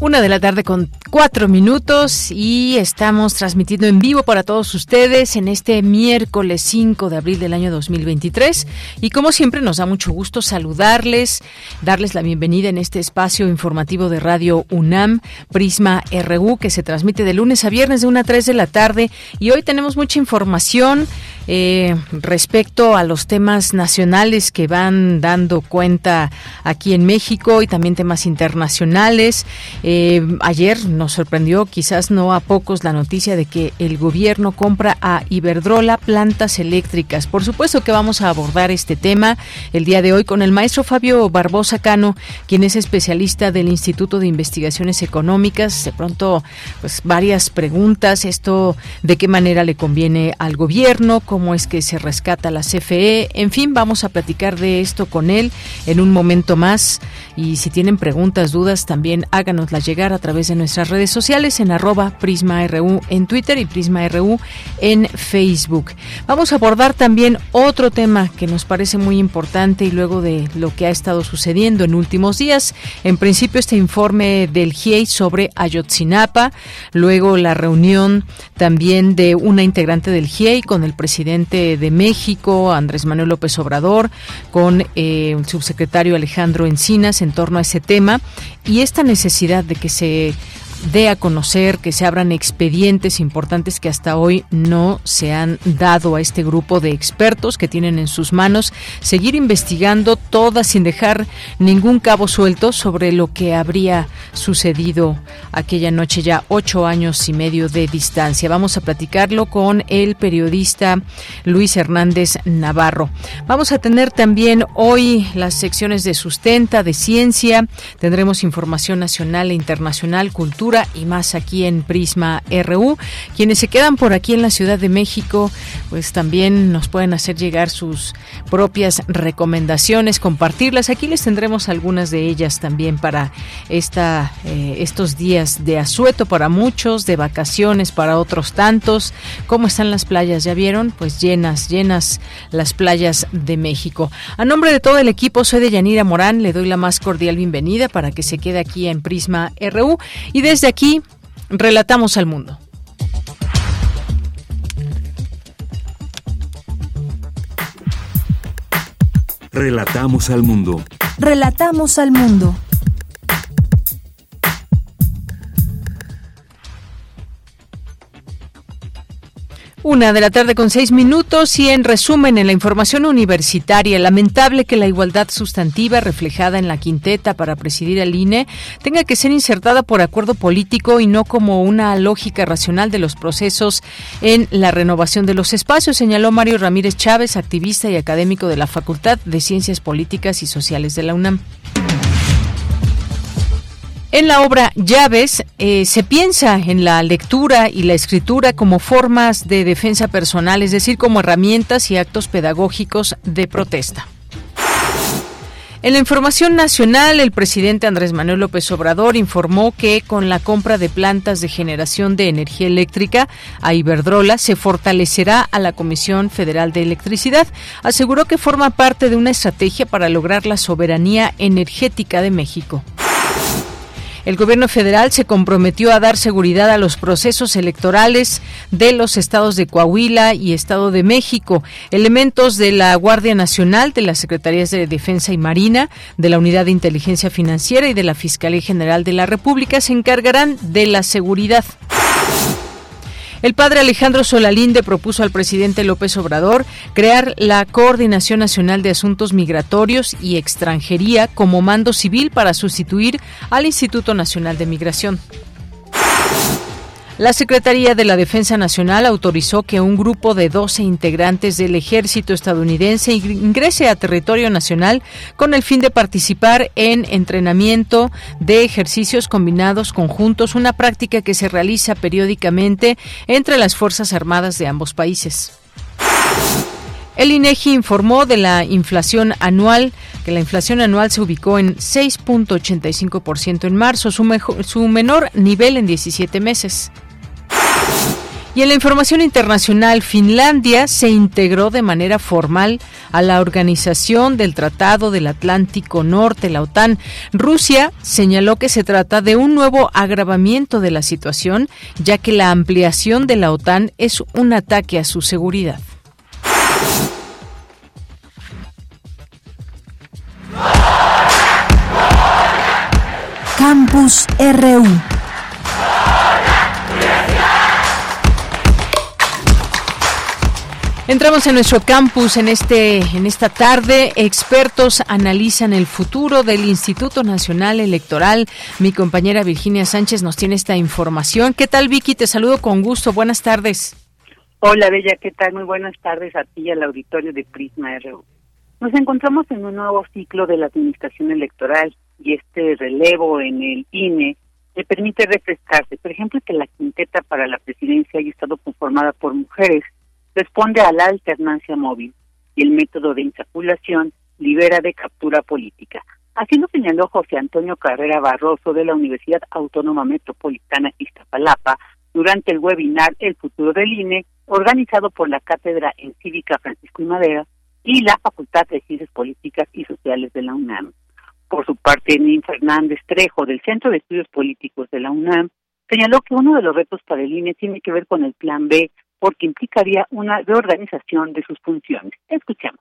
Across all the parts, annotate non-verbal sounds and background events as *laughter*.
Una de la tarde con cuatro minutos y estamos transmitiendo en vivo para todos ustedes en este miércoles 5 de abril del año 2023. Y como siempre nos da mucho gusto saludarles, darles la bienvenida en este espacio informativo de Radio UNAM, Prisma RU, que se transmite de lunes a viernes de 1 a 3 de la tarde. Y hoy tenemos mucha información eh, respecto a los temas nacionales que van dando cuenta aquí en México y también temas internacionales. Eh, ayer nos sorprendió, quizás no a pocos, la noticia de que el gobierno compra a Iberdrola plantas eléctricas. Por supuesto que vamos a abordar este tema el día de hoy con el maestro Fabio Barbosa Cano, quien es especialista del Instituto de Investigaciones Económicas. De pronto, pues varias preguntas. Esto, ¿de qué manera le conviene al gobierno? ¿Cómo es que se rescata la CFE? En fin, vamos a platicar de esto con él en un momento más. Y si tienen preguntas, dudas, también háganoslas llegar a través de nuestras redes sociales en arroba PrismaRU en Twitter y PrismaRU en Facebook. Vamos a abordar también otro tema que nos parece muy importante y luego de lo que ha estado sucediendo en últimos días. En principio este informe del GIEI sobre Ayotzinapa, luego la reunión también de una integrante del GIEI con el presidente de México, Andrés Manuel López Obrador, con eh, el subsecretario Alejandro Encinas en torno a ese tema y esta necesidad de que se dé a conocer, que se abran expedientes importantes que hasta hoy no se han dado a este grupo de expertos que tienen en sus manos, seguir investigando todas sin dejar ningún cabo suelto sobre lo que habría sucedido aquella noche ya ocho años y medio de distancia. Vamos a platicarlo con el periodista Luis Hernández Navarro. Vamos a tener también hoy las secciones de sustenta, de ciencia, tendremos información nacional e internacional, cultura, y más aquí en Prisma RU. Quienes se quedan por aquí en la Ciudad de México, pues también nos pueden hacer llegar sus propias recomendaciones, compartirlas. Aquí les tendremos algunas de ellas también para esta, eh, estos días de asueto para muchos, de vacaciones para otros tantos. ¿Cómo están las playas? ¿Ya vieron? Pues llenas, llenas las playas de México. A nombre de todo el equipo, soy de Yanira Morán. Le doy la más cordial bienvenida para que se quede aquí en Prisma RU. Y desde aquí, relatamos al mundo. Relatamos al mundo. Relatamos al mundo. Una de la tarde con seis minutos y en resumen en la información universitaria, lamentable que la igualdad sustantiva reflejada en la quinteta para presidir el INE tenga que ser insertada por acuerdo político y no como una lógica racional de los procesos en la renovación de los espacios, señaló Mario Ramírez Chávez, activista y académico de la Facultad de Ciencias Políticas y Sociales de la UNAM. En la obra Llaves eh, se piensa en la lectura y la escritura como formas de defensa personal, es decir, como herramientas y actos pedagógicos de protesta. En la información nacional, el presidente Andrés Manuel López Obrador informó que con la compra de plantas de generación de energía eléctrica a Iberdrola se fortalecerá a la Comisión Federal de Electricidad. Aseguró que forma parte de una estrategia para lograr la soberanía energética de México. El gobierno federal se comprometió a dar seguridad a los procesos electorales de los estados de Coahuila y Estado de México. Elementos de la Guardia Nacional, de las Secretarías de Defensa y Marina, de la Unidad de Inteligencia Financiera y de la Fiscalía General de la República se encargarán de la seguridad. El padre Alejandro Solalinde propuso al presidente López Obrador crear la Coordinación Nacional de Asuntos Migratorios y Extranjería como mando civil para sustituir al Instituto Nacional de Migración. La Secretaría de la Defensa Nacional autorizó que un grupo de 12 integrantes del ejército estadounidense ingrese a territorio nacional con el fin de participar en entrenamiento de ejercicios combinados conjuntos, una práctica que se realiza periódicamente entre las Fuerzas Armadas de ambos países. El INEGI informó de la inflación anual, que la inflación anual se ubicó en 6.85% en marzo, su, mejor, su menor nivel en 17 meses. Y en la información internacional, Finlandia se integró de manera formal a la Organización del Tratado del Atlántico Norte, la OTAN. Rusia señaló que se trata de un nuevo agravamiento de la situación, ya que la ampliación de la OTAN es un ataque a su seguridad. Campus RU Entramos en nuestro campus en este en esta tarde. Expertos analizan el futuro del Instituto Nacional Electoral. Mi compañera Virginia Sánchez nos tiene esta información. ¿Qué tal, Vicky? Te saludo con gusto. Buenas tardes. Hola, Bella. ¿Qué tal? Muy buenas tardes a ti y al auditorio de Prisma RU. Nos encontramos en un nuevo ciclo de la administración electoral y este relevo en el INE le permite refrescarse. Por ejemplo, que la quinteta para la presidencia haya estado conformada por mujeres responde a la alternancia móvil y el método de insaculación libera de captura política. Así lo señaló José Antonio Carrera Barroso de la Universidad Autónoma Metropolitana Iztapalapa durante el webinar El futuro del INE, organizado por la Cátedra en Cívica Francisco y Madera y la Facultad de Ciencias Políticas y Sociales de la UNAM. Por su parte, Nin Fernández Trejo, del Centro de Estudios Políticos de la UNAM, señaló que uno de los retos para el INE tiene que ver con el Plan B porque implicaría una reorganización de sus funciones. Escuchemos.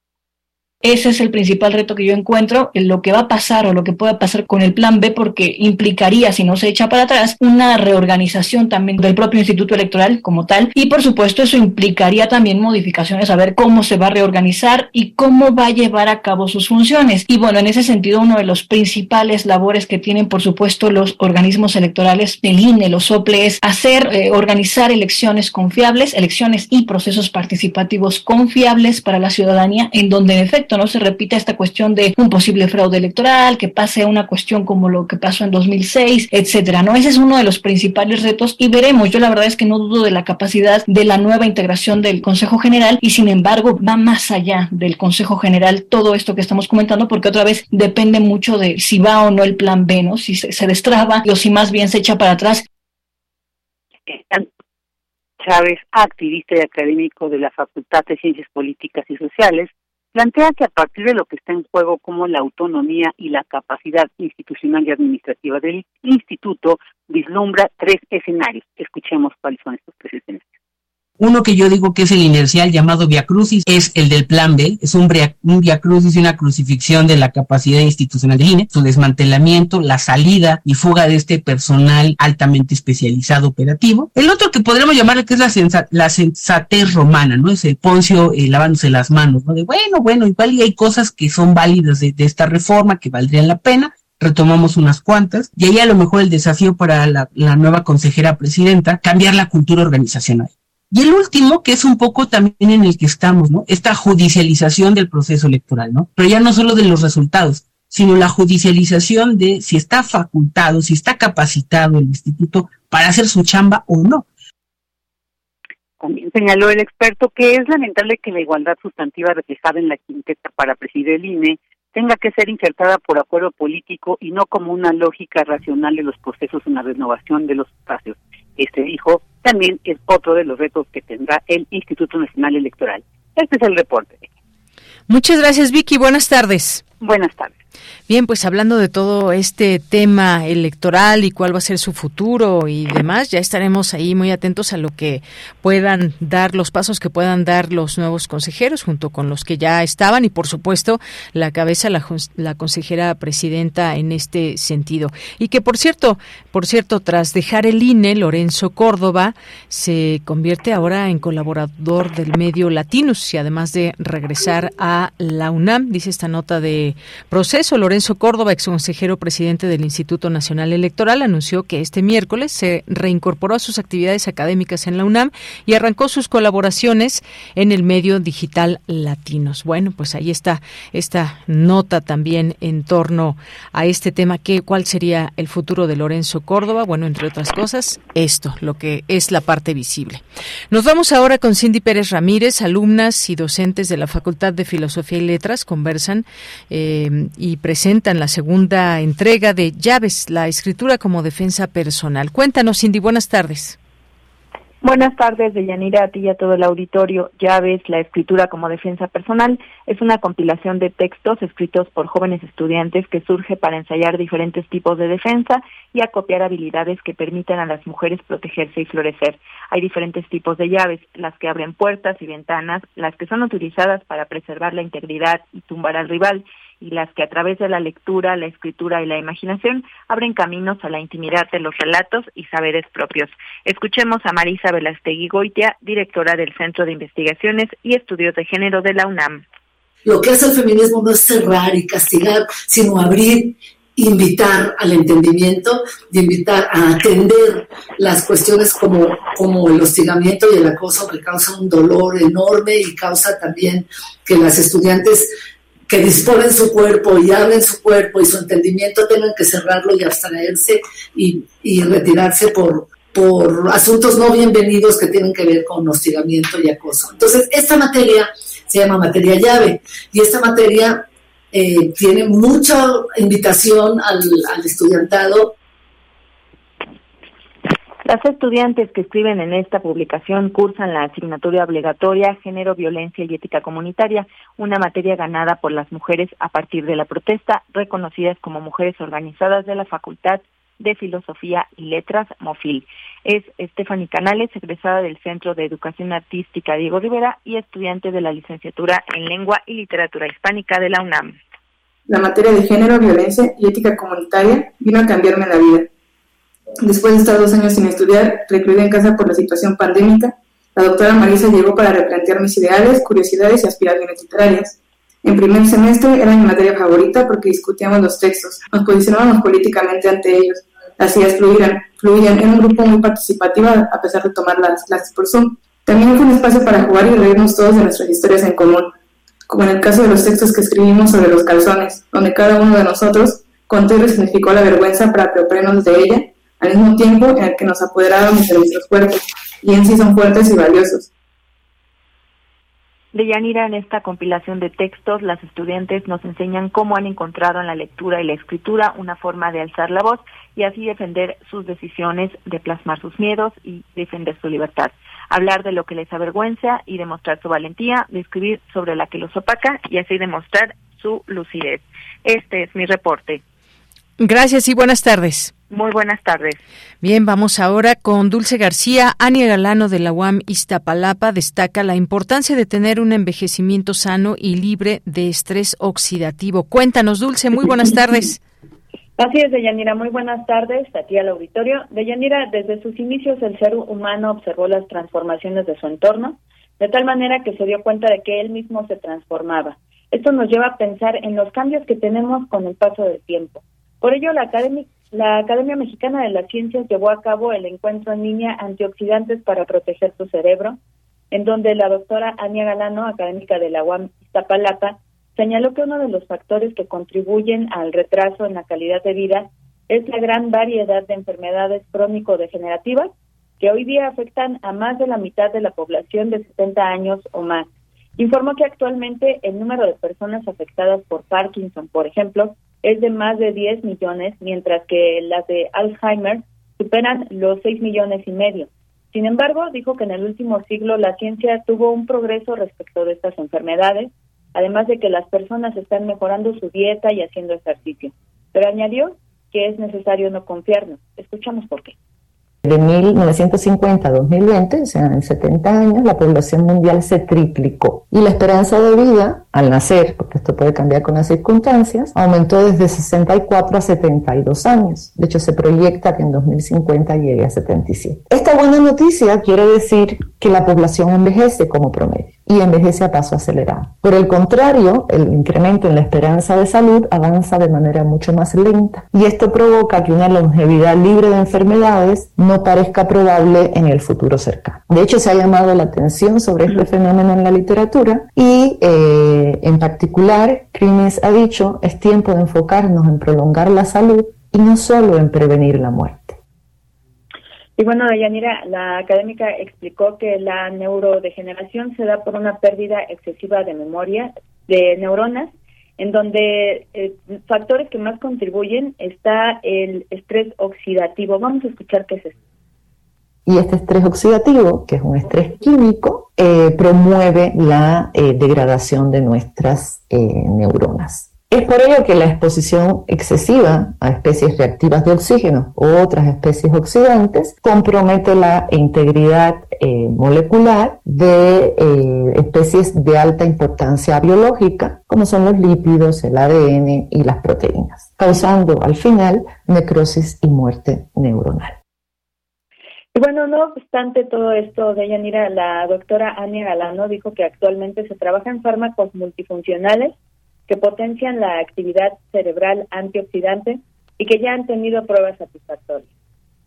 Ese es el principal reto que yo encuentro, en lo que va a pasar o lo que pueda pasar con el plan B, porque implicaría, si no se echa para atrás, una reorganización también del propio Instituto Electoral como tal. Y por supuesto eso implicaría también modificaciones a ver cómo se va a reorganizar y cómo va a llevar a cabo sus funciones. Y bueno, en ese sentido, uno de los principales labores que tienen, por supuesto, los organismos electorales, el INE, los OPLE, es hacer, eh, organizar elecciones confiables, elecciones y procesos participativos confiables para la ciudadanía, en donde en efecto no se repita esta cuestión de un posible fraude electoral, que pase una cuestión como lo que pasó en 2006, etcétera, ¿no? Ese es uno de los principales retos y veremos. Yo la verdad es que no dudo de la capacidad de la nueva integración del Consejo General y sin embargo va más allá del Consejo General todo esto que estamos comentando porque otra vez depende mucho de si va o no el plan B, ¿no? Si se, se destraba o si más bien se echa para atrás. Chávez, activista y académico de la Facultad de Ciencias Políticas y Sociales, plantea que a partir de lo que está en juego como la autonomía y la capacidad institucional y administrativa del instituto, vislumbra tres escenarios. Escuchemos cuáles son estos tres escenarios. Uno que yo digo que es el inercial llamado Via Crucis es el del plan B, es un, Via Crucis y una crucifixión de la capacidad institucional de INE, su desmantelamiento, la salida y fuga de este personal altamente especializado operativo. El otro que podríamos llamarle que es la, sensatez romana, ¿no? Es el Poncio eh, lavándose las manos, ¿no? De bueno, bueno, igual y hay cosas que son válidas de, de esta reforma que valdrían la pena, retomamos unas cuantas, y ahí a lo mejor el desafío para la, la, nueva consejera presidenta, cambiar la cultura organizacional. Y el último, que es un poco también en el que estamos, ¿no? Esta judicialización del proceso electoral, ¿no? Pero ya no solo de los resultados, sino la judicialización de si está facultado, si está capacitado el instituto para hacer su chamba o no. También señaló el experto que es lamentable que la igualdad sustantiva reflejada en la quinteta para presidir el INE tenga que ser insertada por acuerdo político y no como una lógica racional de los procesos en la renovación de los espacios. Este dijo también es otro de los retos que tendrá el Instituto Nacional Electoral. Este es el reporte. Muchas gracias, Vicky. Buenas tardes. Buenas tardes. Bien, pues hablando de todo este tema electoral y cuál va a ser su futuro y demás, ya estaremos ahí muy atentos a lo que puedan dar, los pasos que puedan dar los nuevos consejeros junto con los que ya estaban y por supuesto la cabeza, la, la consejera presidenta en este sentido. Y que por cierto, por cierto, tras dejar el INE, Lorenzo Córdoba se convierte ahora en colaborador del medio Latinus y además de regresar a la UNAM, dice esta nota de proceso, Lorenzo Córdoba, ex consejero presidente del Instituto Nacional Electoral, anunció que este miércoles se reincorporó a sus actividades académicas en la UNAM y arrancó sus colaboraciones en el medio digital Latinos. Bueno, pues ahí está esta nota también en torno a este tema, que, cuál sería el futuro de Lorenzo Córdoba. Bueno, entre otras cosas, esto, lo que es la parte visible. Nos vamos ahora con Cindy Pérez Ramírez, alumnas y docentes de la Facultad de Filosofía y Letras, conversan eh, y presentan la segunda entrega de Llaves, la escritura como defensa personal. Cuéntanos, Cindy, buenas tardes. Buenas tardes, Deyanira, a ti y a todo el auditorio. Llaves, la escritura como defensa personal, es una compilación de textos escritos por jóvenes estudiantes que surge para ensayar diferentes tipos de defensa y acopiar habilidades que permitan a las mujeres protegerse y florecer. Hay diferentes tipos de llaves, las que abren puertas y ventanas, las que son utilizadas para preservar la integridad y tumbar al rival, y las que a través de la lectura, la escritura y la imaginación abren caminos a la intimidad de los relatos y saberes propios. Escuchemos a Marisa Velastegui Goitia, directora del Centro de Investigaciones y Estudios de Género de la UNAM. Lo que hace el feminismo no es cerrar y castigar, sino abrir invitar al entendimiento, de invitar a atender las cuestiones como, como el hostigamiento y el acoso que causa un dolor enorme y causa también que las estudiantes que disponen su cuerpo y abren su cuerpo y su entendimiento tengan que cerrarlo y abstraerse y, retirarse por, por asuntos no bienvenidos que tienen que ver con hostigamiento y acoso. Entonces, esta materia se llama materia llave y esta materia eh, tiene mucha invitación al, al estudiantado las estudiantes que escriben en esta publicación cursan la asignatura obligatoria Género, Violencia y Ética Comunitaria, una materia ganada por las mujeres a partir de la protesta, reconocidas como mujeres organizadas de la Facultad de Filosofía y Letras, MOFIL. Es Stephanie Canales, egresada del Centro de Educación Artística Diego Rivera y estudiante de la licenciatura en Lengua y Literatura Hispánica de la UNAM. La materia de género, violencia y ética comunitaria vino a cambiarme la vida Después de estar dos años sin estudiar, recluida en casa por la situación pandémica, la doctora Marisa llegó para replantear mis ideales, curiosidades y aspiraciones literarias. En primer semestre era mi materia favorita porque discutíamos los textos, nos posicionábamos políticamente ante ellos, las ideas fluían, fluían en un grupo muy participativo a pesar de tomar las clases por Zoom. También fue un espacio para jugar y reírnos todos de nuestras historias en común, como en el caso de los textos que escribimos sobre los calzones, donde cada uno de nosotros contó y resignificó la vergüenza para apropiarnos de ella al mismo tiempo en el que nos apoderábamos de nuestros cuerpos, y en sí son fuertes y valiosos. De Yanira, en esta compilación de textos, las estudiantes nos enseñan cómo han encontrado en la lectura y la escritura una forma de alzar la voz y así defender sus decisiones, de plasmar sus miedos y defender su libertad. Hablar de lo que les avergüenza y demostrar su valentía, de escribir sobre la que los opaca y así demostrar su lucidez. Este es mi reporte. Gracias y buenas tardes. Muy buenas tardes. Bien, vamos ahora con Dulce García. Ania Galano de la UAM Iztapalapa destaca la importancia de tener un envejecimiento sano y libre de estrés oxidativo. Cuéntanos, Dulce, muy buenas tardes. Así es, Deyanira, muy buenas tardes a ti al auditorio. Deyanira, desde sus inicios el ser humano observó las transformaciones de su entorno, de tal manera que se dio cuenta de que él mismo se transformaba. Esto nos lleva a pensar en los cambios que tenemos con el paso del tiempo. Por ello, la Academia la Academia Mexicana de las Ciencias llevó a cabo el encuentro en línea Antioxidantes para proteger tu cerebro, en donde la doctora Ania Galano, académica de la UAM Iztapalapa, señaló que uno de los factores que contribuyen al retraso en la calidad de vida es la gran variedad de enfermedades crónico-degenerativas que hoy día afectan a más de la mitad de la población de 70 años o más. Informó que actualmente el número de personas afectadas por Parkinson, por ejemplo, es de más de 10 millones, mientras que las de Alzheimer superan los 6 millones y medio. Sin embargo, dijo que en el último siglo la ciencia tuvo un progreso respecto de estas enfermedades, además de que las personas están mejorando su dieta y haciendo ejercicio. Pero añadió que es necesario no confiarnos. Escuchamos por qué. De 1950 a 2020, o sea, en 70 años, la población mundial se triplicó. Y la esperanza de vida al nacer, porque esto puede cambiar con las circunstancias, aumentó desde 64 a 72 años. De hecho, se proyecta que en 2050 llegue a 77. Esta buena noticia quiere decir que la población envejece como promedio y envejece a paso acelerado. Por el contrario, el incremento en la esperanza de salud avanza de manera mucho más lenta y esto provoca que una longevidad libre de enfermedades no parezca probable en el futuro cercano. De hecho, se ha llamado la atención sobre este fenómeno en la literatura y eh, en particular, Crines ha dicho, es tiempo de enfocarnos en prolongar la salud y no solo en prevenir la muerte. Y bueno, Dayanira, la académica explicó que la neurodegeneración se da por una pérdida excesiva de memoria de neuronas, en donde eh, factores que más contribuyen está el estrés oxidativo. Vamos a escuchar qué es esto. Y este estrés oxidativo, que es un estrés químico, eh, promueve la eh, degradación de nuestras neuronas. Es por ello que la exposición excesiva a especies reactivas de oxígeno u otras especies oxidantes compromete la integridad eh, molecular de eh, especies de alta importancia biológica, como son los lípidos, el ADN y las proteínas, causando al final necrosis y muerte neuronal. Y bueno, no obstante todo esto, de Yanira, la doctora Ania Galano dijo que actualmente se trabaja en fármacos multifuncionales que potencian la actividad cerebral antioxidante y que ya han tenido pruebas satisfactorias.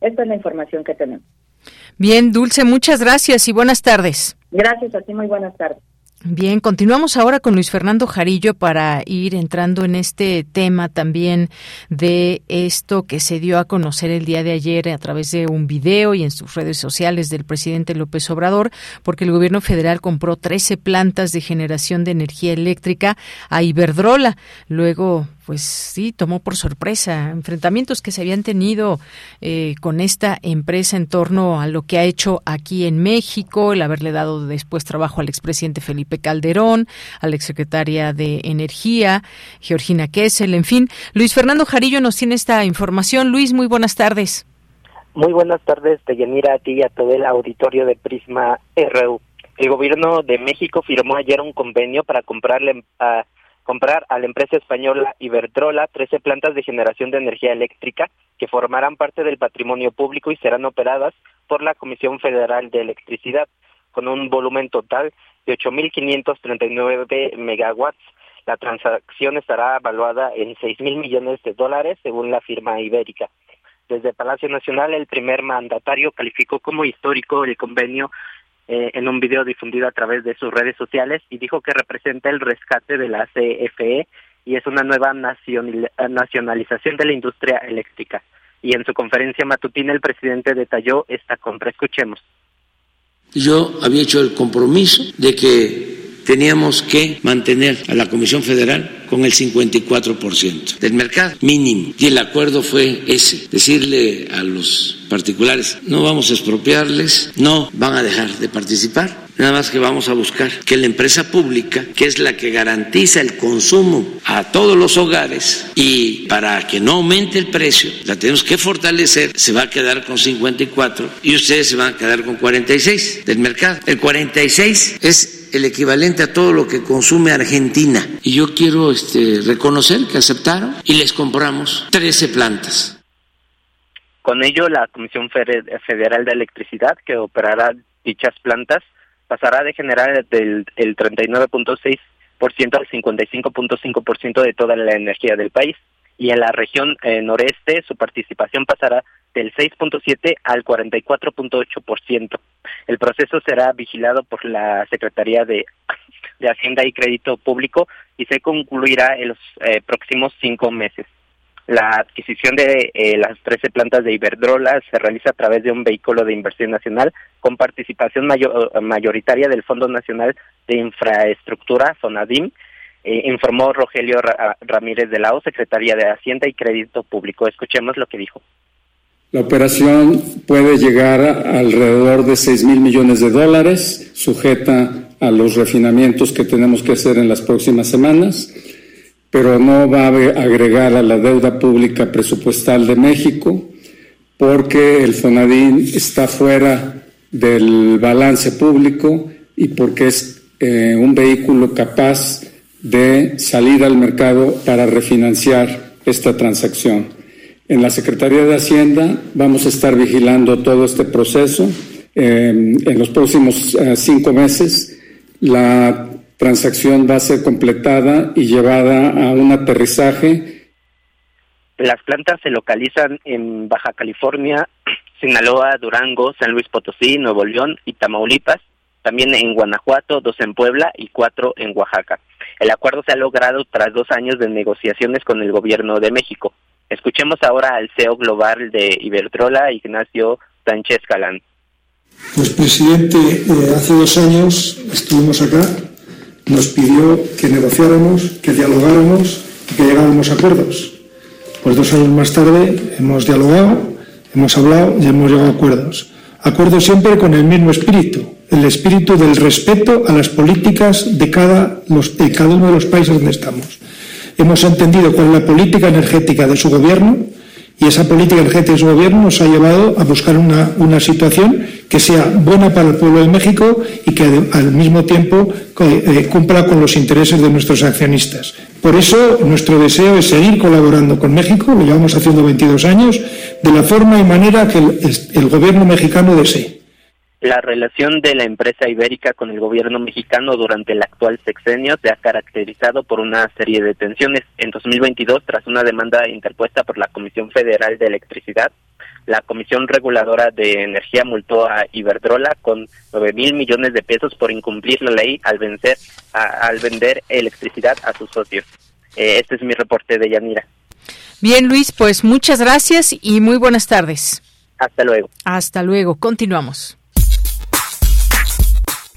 Esta es la información que tenemos. Bien, Dulce, muchas gracias y buenas tardes. Gracias a ti, muy buenas tardes. Bien, continuamos ahora con Luis Fernando Jarillo para ir entrando en este tema también de esto que se dio a conocer el día de ayer a través de un video y en sus redes sociales del presidente López Obrador, porque el gobierno federal compró 13 plantas de generación de energía eléctrica a Iberdrola. Luego, pues sí, tomó por sorpresa enfrentamientos que se habían tenido eh, con esta empresa en torno a lo que ha hecho aquí en México, el haberle dado después trabajo al expresidente Felipe Calderón, a la exsecretaria de Energía, Georgina Kessel, en fin. Luis Fernando Jarillo nos tiene esta información. Luis, muy buenas tardes. Muy buenas tardes, Deyanira, a ti y a todo el auditorio de Prisma RU. El gobierno de México firmó ayer un convenio para comprarle a comprar a la empresa española Iberdrola 13 plantas de generación de energía eléctrica que formarán parte del patrimonio público y serán operadas por la Comisión Federal de Electricidad con un volumen total de 8.539 megawatts. La transacción estará evaluada en 6.000 millones de dólares según la firma ibérica. Desde Palacio Nacional, el primer mandatario calificó como histórico el convenio eh, en un video difundido a través de sus redes sociales y dijo que representa el rescate de la CFE y es una nueva nacionalización de la industria eléctrica. Y en su conferencia matutina el presidente detalló esta compra. Escuchemos. Yo había hecho el compromiso de que teníamos que mantener a la Comisión Federal con el 54% del mercado mínimo. Y el acuerdo fue ese, decirle a los particulares, no vamos a expropiarles, no van a dejar de participar, nada más que vamos a buscar que la empresa pública, que es la que garantiza el consumo a todos los hogares y para que no aumente el precio, la tenemos que fortalecer, se va a quedar con 54 y ustedes se van a quedar con 46 del mercado. El 46 es el equivalente a todo lo que consume Argentina. Y yo quiero este, reconocer que aceptaron y les compramos 13 plantas. Con ello, la Comisión Federal de Electricidad, que operará dichas plantas, pasará de generar del el 39.6% al 55.5% de toda la energía del país. Y en la región eh, noreste, su participación pasará del 6.7 al 44.8%. El proceso será vigilado por la Secretaría de, de Hacienda y Crédito Público y se concluirá en los eh, próximos cinco meses. La adquisición de eh, las 13 plantas de Iberdrola se realiza a través de un vehículo de inversión nacional con participación mayoritaria del Fondo Nacional de Infraestructura, FONADIM, eh, informó Rogelio Ramírez de la O, Secretaría de Hacienda y Crédito Público. Escuchemos lo que dijo. La operación puede llegar a alrededor de 6 mil millones de dólares, sujeta a los refinamientos que tenemos que hacer en las próximas semanas, pero no va a agregar a la deuda pública presupuestal de México porque el FONADIN está fuera del balance público y porque es eh, un vehículo capaz de salir al mercado para refinanciar esta transacción. En la Secretaría de Hacienda vamos a estar vigilando todo este proceso. Eh, en los próximos eh, cinco meses la transacción va a ser completada y llevada a un aterrizaje. Las plantas se localizan en Baja California, *clears throat* Sinaloa, Durango, San Luis Potosí, Nuevo León y Tamaulipas, también en Guanajuato, dos en Puebla y cuatro en Oaxaca. El acuerdo se ha logrado tras dos años de negociaciones con el gobierno de México. Escuchemos ahora al CEO global de Iberdrola, Ignacio Sánchez Calán. Pues presidente, eh, hace dos años estuvimos acá, nos pidió que negociáramos, que dialogáramos y que llegáramos a acuerdos. Pues dos años más tarde hemos dialogado, hemos hablado y hemos llegado a acuerdos. Acuerdos siempre con el mismo espíritu, el espíritu del respeto a las políticas de cada, de cada uno de los países donde estamos. Hemos entendido cuál es la política energética de su gobierno y esa política energética de su gobierno nos ha llevado a buscar una, una situación que sea buena para el pueblo de México y que al mismo tiempo eh, cumpla con los intereses de nuestros accionistas. Por eso nuestro deseo es seguir colaborando con México, lo llevamos haciendo 22 años, de la forma y manera que el gobierno mexicano desee. La relación de la empresa ibérica con el gobierno mexicano durante el actual sexenio se ha caracterizado por una serie de tensiones. En 2022, tras una demanda interpuesta por la Comisión Federal de Electricidad, la Comisión Reguladora de Energía multó a Iberdrola con 9 mil millones de pesos por incumplir la ley al, vencer, al vender electricidad a sus socios. Eh, este es mi reporte de Yanira. Bien, Luis, pues muchas gracias y muy buenas tardes. Hasta luego. Hasta luego. Continuamos.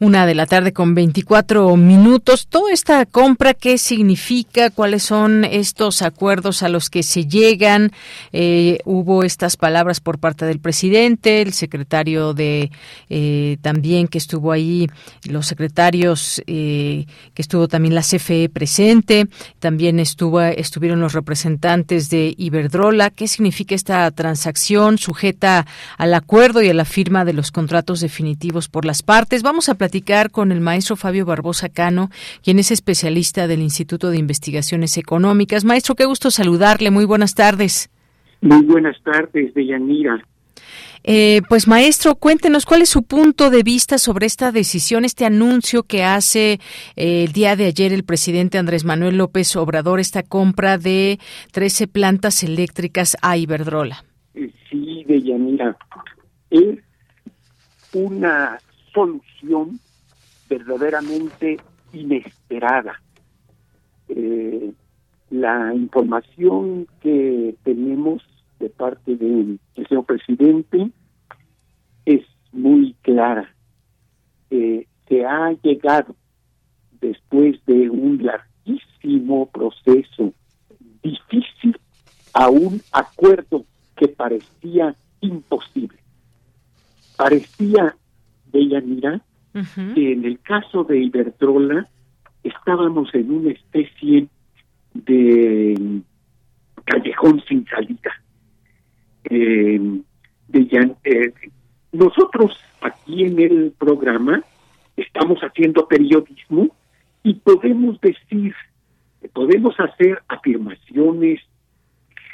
Una de la tarde con 24 minutos. Toda esta compra, ¿qué significa? ¿Cuáles son estos acuerdos a los que se llegan? Eh, hubo estas palabras por parte del presidente, el secretario de eh, también que estuvo ahí, los secretarios eh, que estuvo también la CFE presente, también estuvo, estuvieron los representantes de Iberdrola. ¿Qué significa esta transacción sujeta al acuerdo y a la firma de los contratos definitivos por las partes? Vamos a platicar con el maestro Fabio Barbosa Cano, quien es especialista del Instituto de Investigaciones Económicas. Maestro, qué gusto saludarle. Muy buenas tardes. Muy buenas tardes, Deyanira. Eh, pues maestro, cuéntenos cuál es su punto de vista sobre esta decisión, este anuncio que hace eh, el día de ayer el presidente Andrés Manuel López Obrador, esta compra de 13 plantas eléctricas a Iberdrola. Eh, sí, Deyanira, es una solución verdaderamente inesperada. Eh, la información que tenemos de parte del señor presidente es muy clara. Eh, se ha llegado después de un larguísimo proceso difícil a un acuerdo que parecía imposible. Parecía Deyanira, que en el caso de Iberdrola estábamos en una especie de callejón sin salida. Eh, de, eh, nosotros aquí en el programa estamos haciendo periodismo y podemos decir, podemos hacer afirmaciones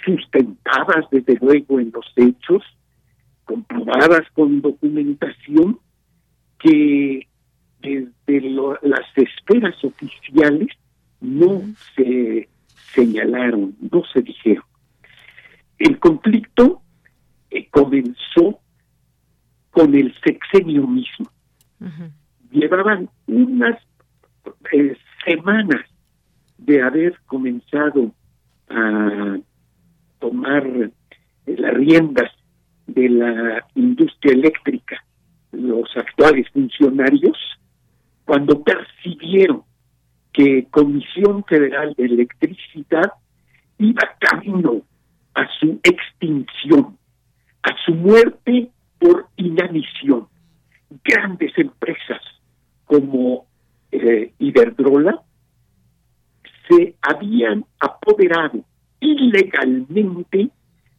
sustentadas desde luego en los hechos, comprobadas con documentación, que desde las esferas oficiales no se señalaron, no se dijeron. El conflicto eh, comenzó con el sexenio mismo. Llevaban unas eh, semanas de haber comenzado a tomar las riendas de la industria eléctrica los actuales funcionarios cuando percibieron que Comisión Federal de Electricidad iba camino a su extinción, a su muerte por inanición. Grandes empresas como eh, Iberdrola se habían apoderado ilegalmente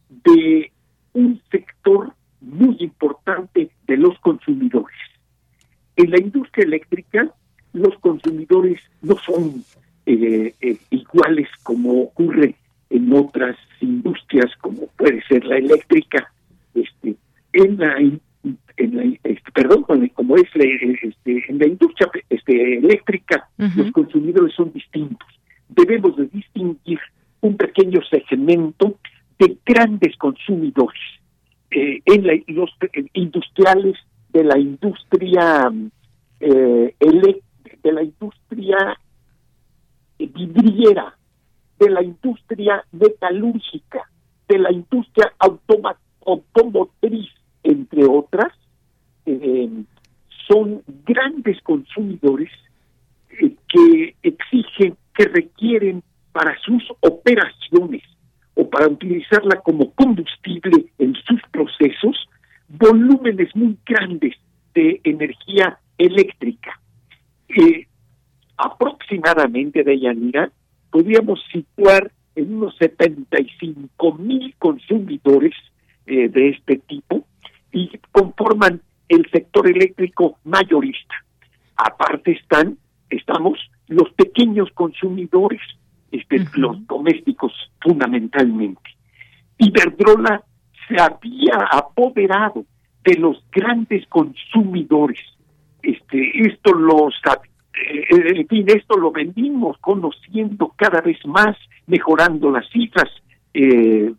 de un sector muy importante de los consumidores. En la industria eléctrica, los consumidores no son eh, eh, iguales como ocurre en otras industrias, como puede ser la eléctrica. Este, en la, en la este, perdón, como es la, este, en la industria este, eléctrica, los consumidores son distintos. Debemos de distinguir un pequeño segmento de grandes consumidores eh, en los industriales de la industria eh, de la industria vidriera, de la industria metalúrgica, de la industria automotriz, entre otras, eh, son grandes consumidores eh, que exigen, que requieren para sus operaciones o para utilizarla como combustible en sus procesos, volúmenes muy grandes de energía eléctrica. Eh, aproximadamente de Yanira podríamos situar en unos 75 mil consumidores eh, de este tipo y conforman el sector eléctrico mayorista. Aparte están, estamos los pequeños consumidores, este, los domésticos fundamentalmente. Iberdrola se había apoderado de los grandes consumidores. Este, esto los eh, en fin, esto lo venimos conociendo cada vez más, mejorando las cifras, eh,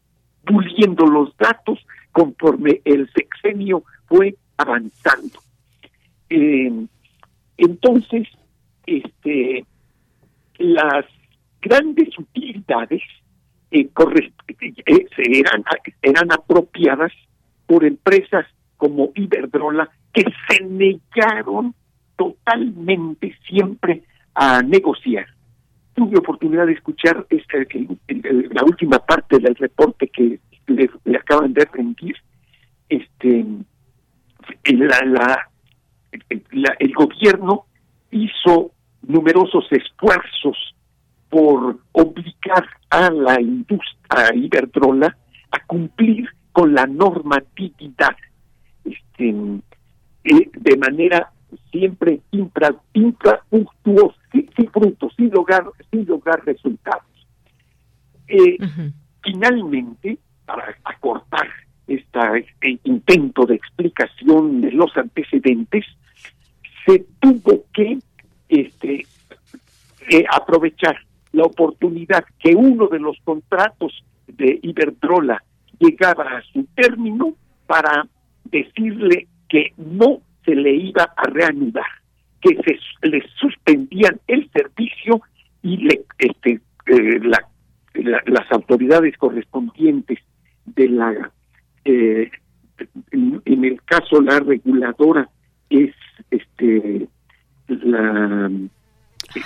puliendo los datos conforme el sexenio fue avanzando. Eh, entonces, este, las grandes utilidades eh, eran, eran apropiadas por empresas como Iberdrola que se negaron totalmente siempre a negociar. Tuve oportunidad de escuchar este, la última parte del reporte que le, acaban de rendir. Este, la, el gobierno hizo numerosos esfuerzos por obligar a la industria Iberdrola a cumplir con la normatividad este, eh, de manera siempre intra, infractuosos, sin, frutos, sin lograr, sin lograr resultados. Eh, finalmente, para acortar este intento de explicación de los antecedentes, se tuvo que este, eh, aprovechar la oportunidad que uno de los contratos de Iberdrola llegaba a su término para decirle que no se le iba a reanudar, que se le suspendían el servicio y le, este, eh, las autoridades correspondientes de la, eh, en, el caso la reguladora es este la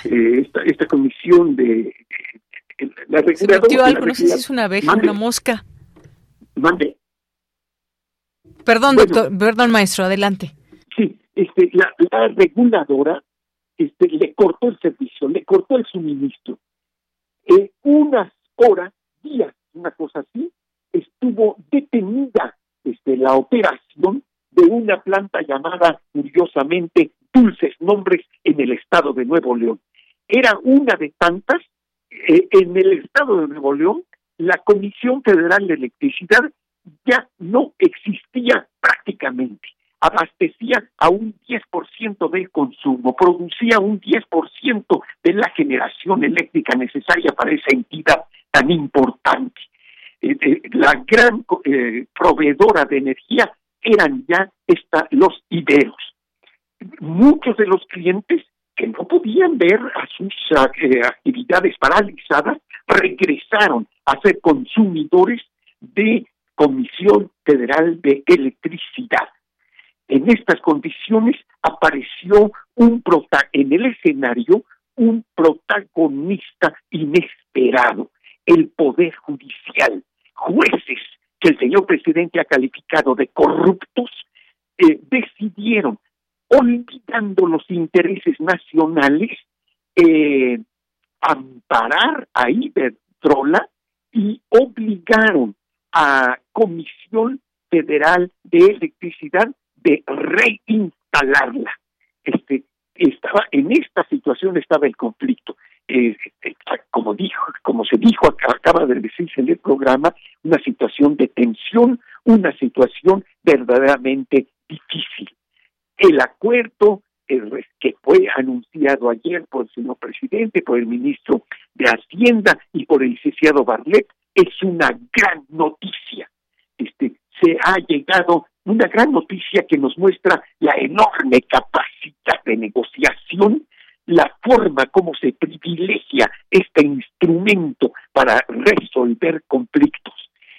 eh, esta, comisión de la reguladora, algo, no sé si es una abeja, una mosca. Mande. Perdón, doctor, perdón, maestro, adelante este, la, reguladora este, le cortó el servicio, le cortó el suministro. En unas horas, días, una cosa así, estuvo detenida este, la operación de una planta llamada, curiosamente, Dulces Nombres en el estado de Nuevo León. Era una de tantas. Eh, en el estado de Nuevo León, la Comisión Federal de Electricidad ya no existía prácticamente abastecía a un 10% del consumo, producía un 10% de la generación eléctrica necesaria para esa entidad tan importante. Eh, eh, la gran eh, proveedora de energía eran ya los iberos. Muchos de los clientes que no podían ver a sus actividades paralizadas regresaron a ser consumidores de Comisión Federal de Electricidad. En estas condiciones apareció un prota en el escenario un protagonista inesperado, el Poder Judicial, jueces que el señor presidente ha calificado de corruptos eh, decidieron, olvidando los intereses nacionales, eh, amparar a Iberdrola y obligaron a Comisión Federal de Electricidad de reinstalarla. Este, estaba en esta situación estaba el conflicto. Eh, eh, como dijo, como se dijo, acaba de decirse en el programa, una situación de tensión, una situación verdaderamente difícil. El acuerdo que fue anunciado ayer por el señor presidente, por el ministro de Hacienda y por el licenciado Barlet, es una gran noticia. Este, se ha llegado una gran noticia que nos muestra la enorme capacidad de negociación, la forma como se privilegia este instrumento para resolver conflictos,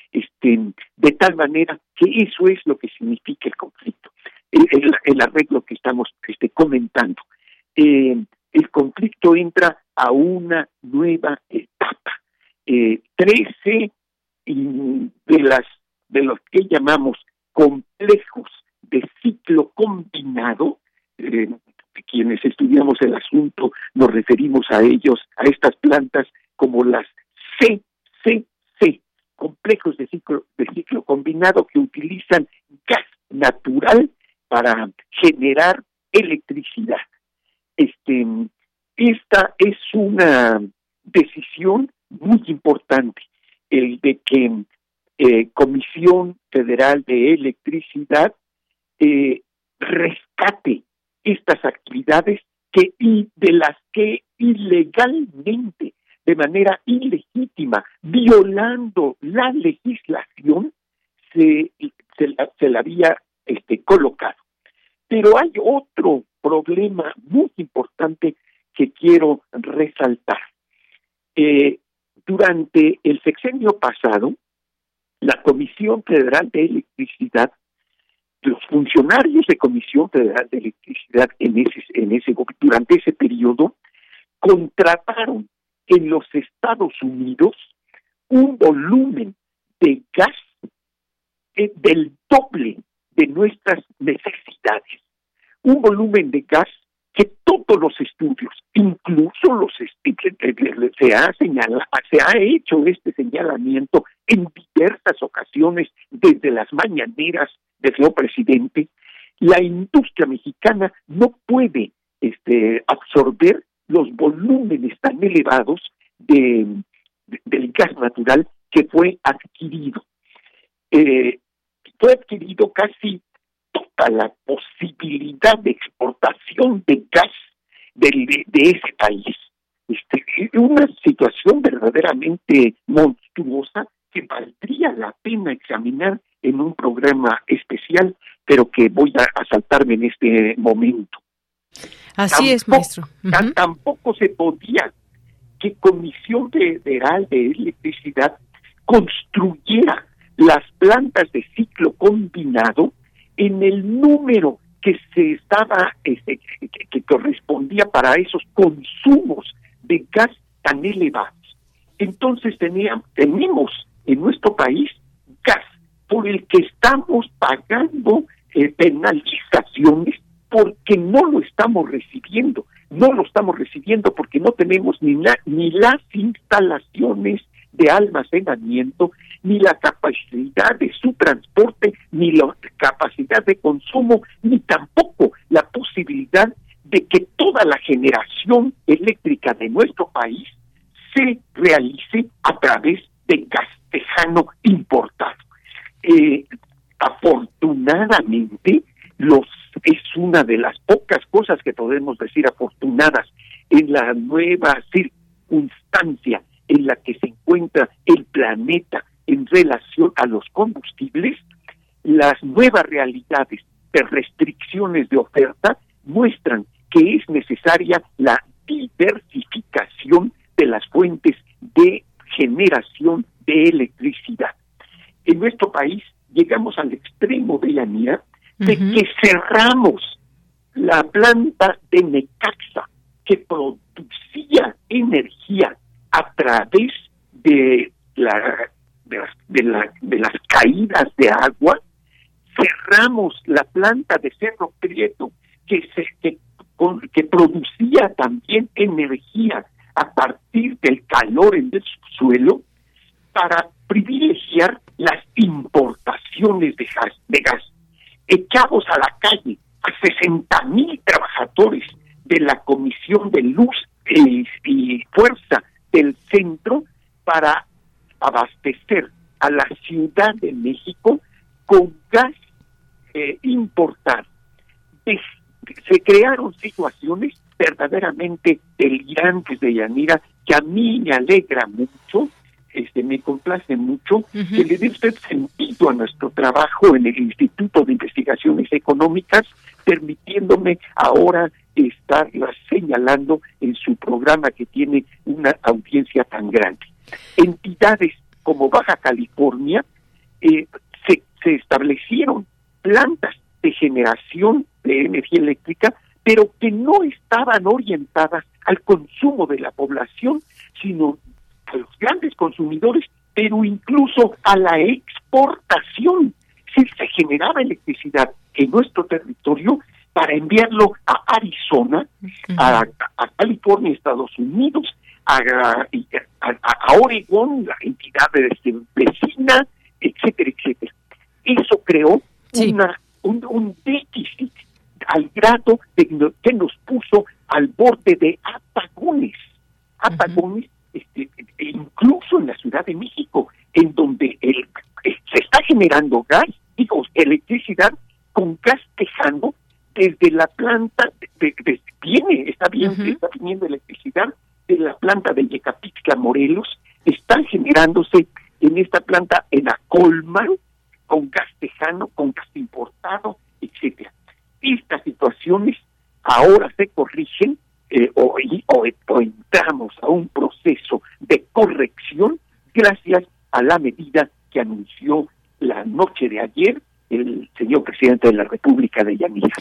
este, de tal manera que eso es lo que significa el conflicto, el, arreglo que estamos este, comentando. Eh, el conflicto entra a una nueva etapa. Eh, trece de las de los que llamamos complejos de ciclo combinado, eh, quienes estudiamos el asunto nos referimos a ellos, a estas plantas como las CCC, complejos de ciclo, de ciclo combinado que utilizan gas natural para generar electricidad. Este, esta es una decisión muy importante, el de que eh, Comisión Federal de Electricidad eh, rescate estas actividades que de las que ilegalmente, de manera ilegítima, violando la legislación, se, se, la, había este, colocado. Pero hay otro problema muy importante que quiero resaltar. Eh, durante el sexenio pasado, la Comisión Federal de Electricidad, los funcionarios de Comisión Federal de Electricidad en ese, en ese durante ese periodo contrataron en los Estados Unidos un volumen de gas eh, del doble de nuestras necesidades, un volumen de gas que todos los estudios, incluso los se ha señalado, se ha hecho este señalamiento en diversas ocasiones desde las mañaneras del señor presidente, la industria mexicana no puede este, absorber los volúmenes tan elevados de, del gas natural que fue adquirido. Eh, fue adquirido casi toda la posibilidad de exportación de gas de, de ese país. Este, una situación verdaderamente monstruosa que valdría la pena examinar en un programa especial, pero que voy a, saltarme en este momento. Así es, maestro. Tampoco se podía que Comisión Federal de Electricidad construyera las plantas de ciclo combinado en el número que se estaba, este, que, correspondía para esos consumos de gas tan elevados. Entonces teníamos, tenemos en nuestro país gas por el que estamos pagando eh, penalizaciones porque no lo estamos recibiendo. No lo estamos recibiendo porque no tenemos ni, ni las instalaciones de almacenamiento, ni la capacidad de su transporte, ni la capacidad de consumo, ni tampoco la posibilidad de que toda la generación eléctrica de nuestro país se realice a través de gas importado. Eh, afortunadamente, los es una de las pocas cosas que podemos decir afortunadas en la nueva circunstancia en la que se encuentra el planeta en relación a los combustibles, las nuevas realidades de restricciones de oferta muestran que es necesaria la diversificación de las fuentes de generación de electricidad. En nuestro país llegamos al extremo de la mía de que cerramos la planta de Necaxa que producía energía a través de, la, de, de, la, de las caídas de agua, cerramos la planta de Cerro Prieto que, se, que, que producía también energía a partir del calor en el subsuelo para privilegiar las importaciones de gas. De gas. Echamos a la calle a 60 mil trabajadores de la Comisión de Luz y Fuerza del Centro para abastecer a la Ciudad de México con gas eh, importado. se crearon situaciones verdaderamente delirantes de Yanira que a mí me alegra mucho, este, me complace mucho que le dé usted sentido a nuestro trabajo en el Instituto de Investigaciones Económicas, permitiéndome ahora estarla señalando en su programa que tiene una audiencia tan grande. Entidades como Baja California eh, se, se establecieron plantas de generación de energía eléctrica, pero que no estaban orientadas al consumo de la población, sino a los grandes consumidores, pero incluso a la exportación. Si se generaba electricidad en nuestro territorio para enviarlo a Arizona, a, California, Estados Unidos, a, a, Oregón, la entidad este, vecina, etcétera, etcétera. Eso creó una, un, déficit al grado de que nos puso al borde de apagones. Apagones, este, e incluso en la Ciudad de México, en donde el, eh, se está generando gas, digo, electricidad con gas tejano desde la planta, de, viene, está bien, está viniendo electricidad de la planta de Yecapixtla, Morelos, están generándose en esta planta en Acolman, con gas tejano, con gas importado, etcétera. Estas situaciones ahora se corrigen eh, o, o, entramos a un proceso de corrección gracias a la medida que anunció la noche de ayer el señor presidente de la República de Yanira.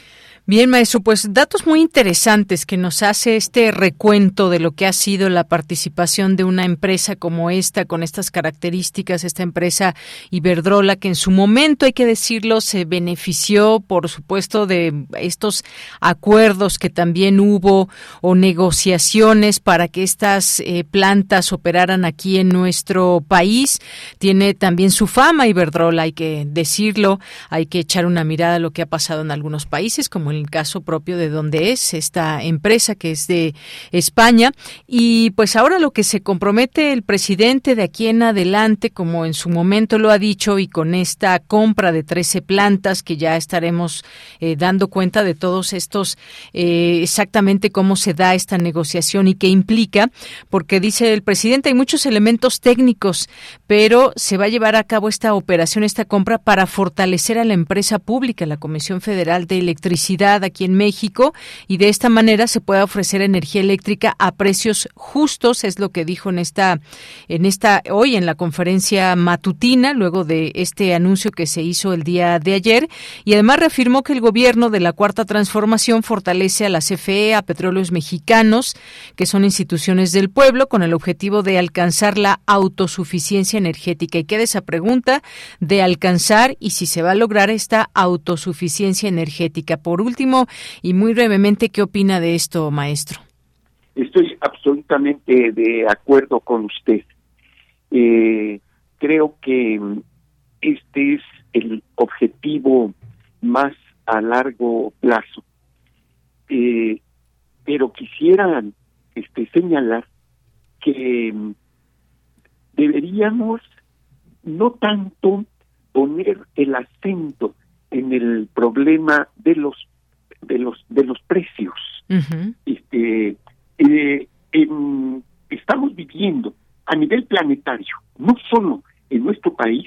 Bien, maestro, pues datos muy interesantes que nos hace este recuento de lo que ha sido la participación de una empresa como esta, con estas características, esta empresa Iberdrola, que en su momento, hay que decirlo, se benefició, por supuesto, de estos acuerdos que también hubo o negociaciones para que estas eh, plantas operaran aquí en nuestro país. Tiene también su fama Iberdrola, hay que decirlo, hay que echar una mirada a lo que ha pasado en algunos países, como el caso propio de donde es esta empresa que es de España. Y pues ahora lo que se compromete el presidente de aquí en adelante, como en su momento lo ha dicho, y con esta compra de 13 plantas que ya estaremos eh, dando cuenta de todos estos, eh, exactamente cómo se da esta negociación y qué implica, porque dice el presidente, hay muchos elementos técnicos, pero se va a llevar a cabo esta operación, esta compra para fortalecer a la empresa pública, la Comisión Federal de Electricidad aquí en México y de esta manera se pueda ofrecer energía eléctrica a precios justos, es lo que dijo en esta en esta hoy en la conferencia matutina luego de este anuncio que se hizo el día de ayer y además reafirmó que el gobierno de la cuarta transformación fortalece a la CFE, a Petróleos Mexicanos, que son instituciones del pueblo con el objetivo de alcanzar la autosuficiencia energética y queda esa pregunta de alcanzar y si se va a lograr esta autosuficiencia energética. Por último y muy brevemente, ¿qué opina de esto, maestro? Estoy absolutamente de acuerdo con usted. Eh, creo que este es el objetivo más a largo plazo. Eh, pero quisiera este, señalar que deberíamos no tanto poner el acento en el problema de los de los de los precios. Este eh, estamos viviendo a nivel planetario, no solo en nuestro país,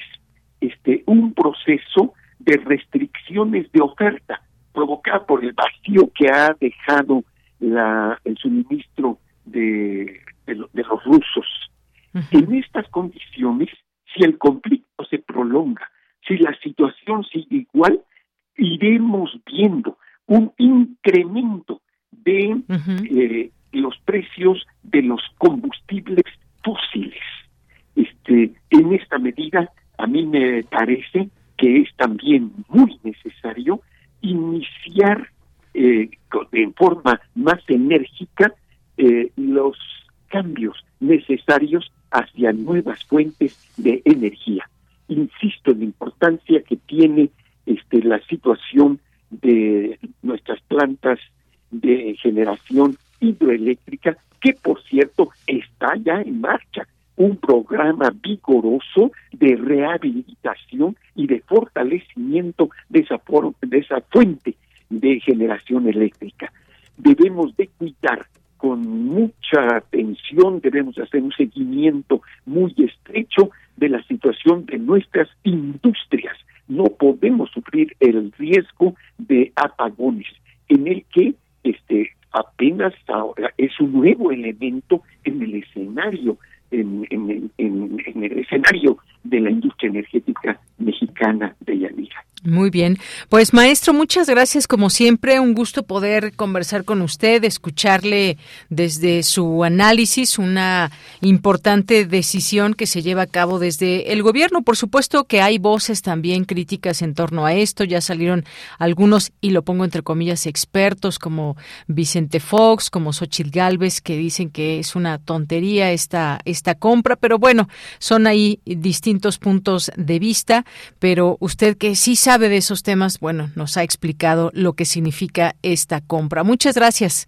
este un proceso de restricciones de oferta provocada por el vacío que ha dejado la, el suministro de, de, los rusos. En estas condiciones, si el conflicto se prolonga, si la situación sigue igual, iremos viendo un incremento de eh, los precios de los combustibles fósiles. Este, en esta medida, parece que es también muy necesario iniciar eh, en forma más enérgica eh, los cambios necesarios hacia nuevas fuentes de energía. Insisto en la importancia que tiene este, la situación de nuestras plantas de generación hidroeléctrica, que por cierto está ya en marcha un programa vigoroso de rehabilitación y de fortalecimiento de esa, de esa fuente de generación eléctrica. Debemos de cuidar con mucha atención, debemos hacer un seguimiento muy estrecho de la situación de nuestras industrias. No podemos sufrir el riesgo de apagones en el que este apenas ahora es un nuevo elemento en el escenario en, el escenario de la industria energética mexicana de Yanira. Muy bien. Pues maestro, muchas gracias como siempre. Un gusto poder conversar con usted, escucharle desde su análisis, una importante decisión que se lleva a cabo desde el gobierno. Por supuesto que hay voces también críticas en torno a esto. Ya salieron algunos, y lo pongo entre comillas, expertos como Vicente Fox, como Xochitl Galvez, que dicen que es una tontería esta, esta compra. Pero bueno, son ahí distintos puntos de vista. Pero usted que sí sabe de esos temas, bueno, nos ha explicado lo que significa esta compra. Muchas gracias.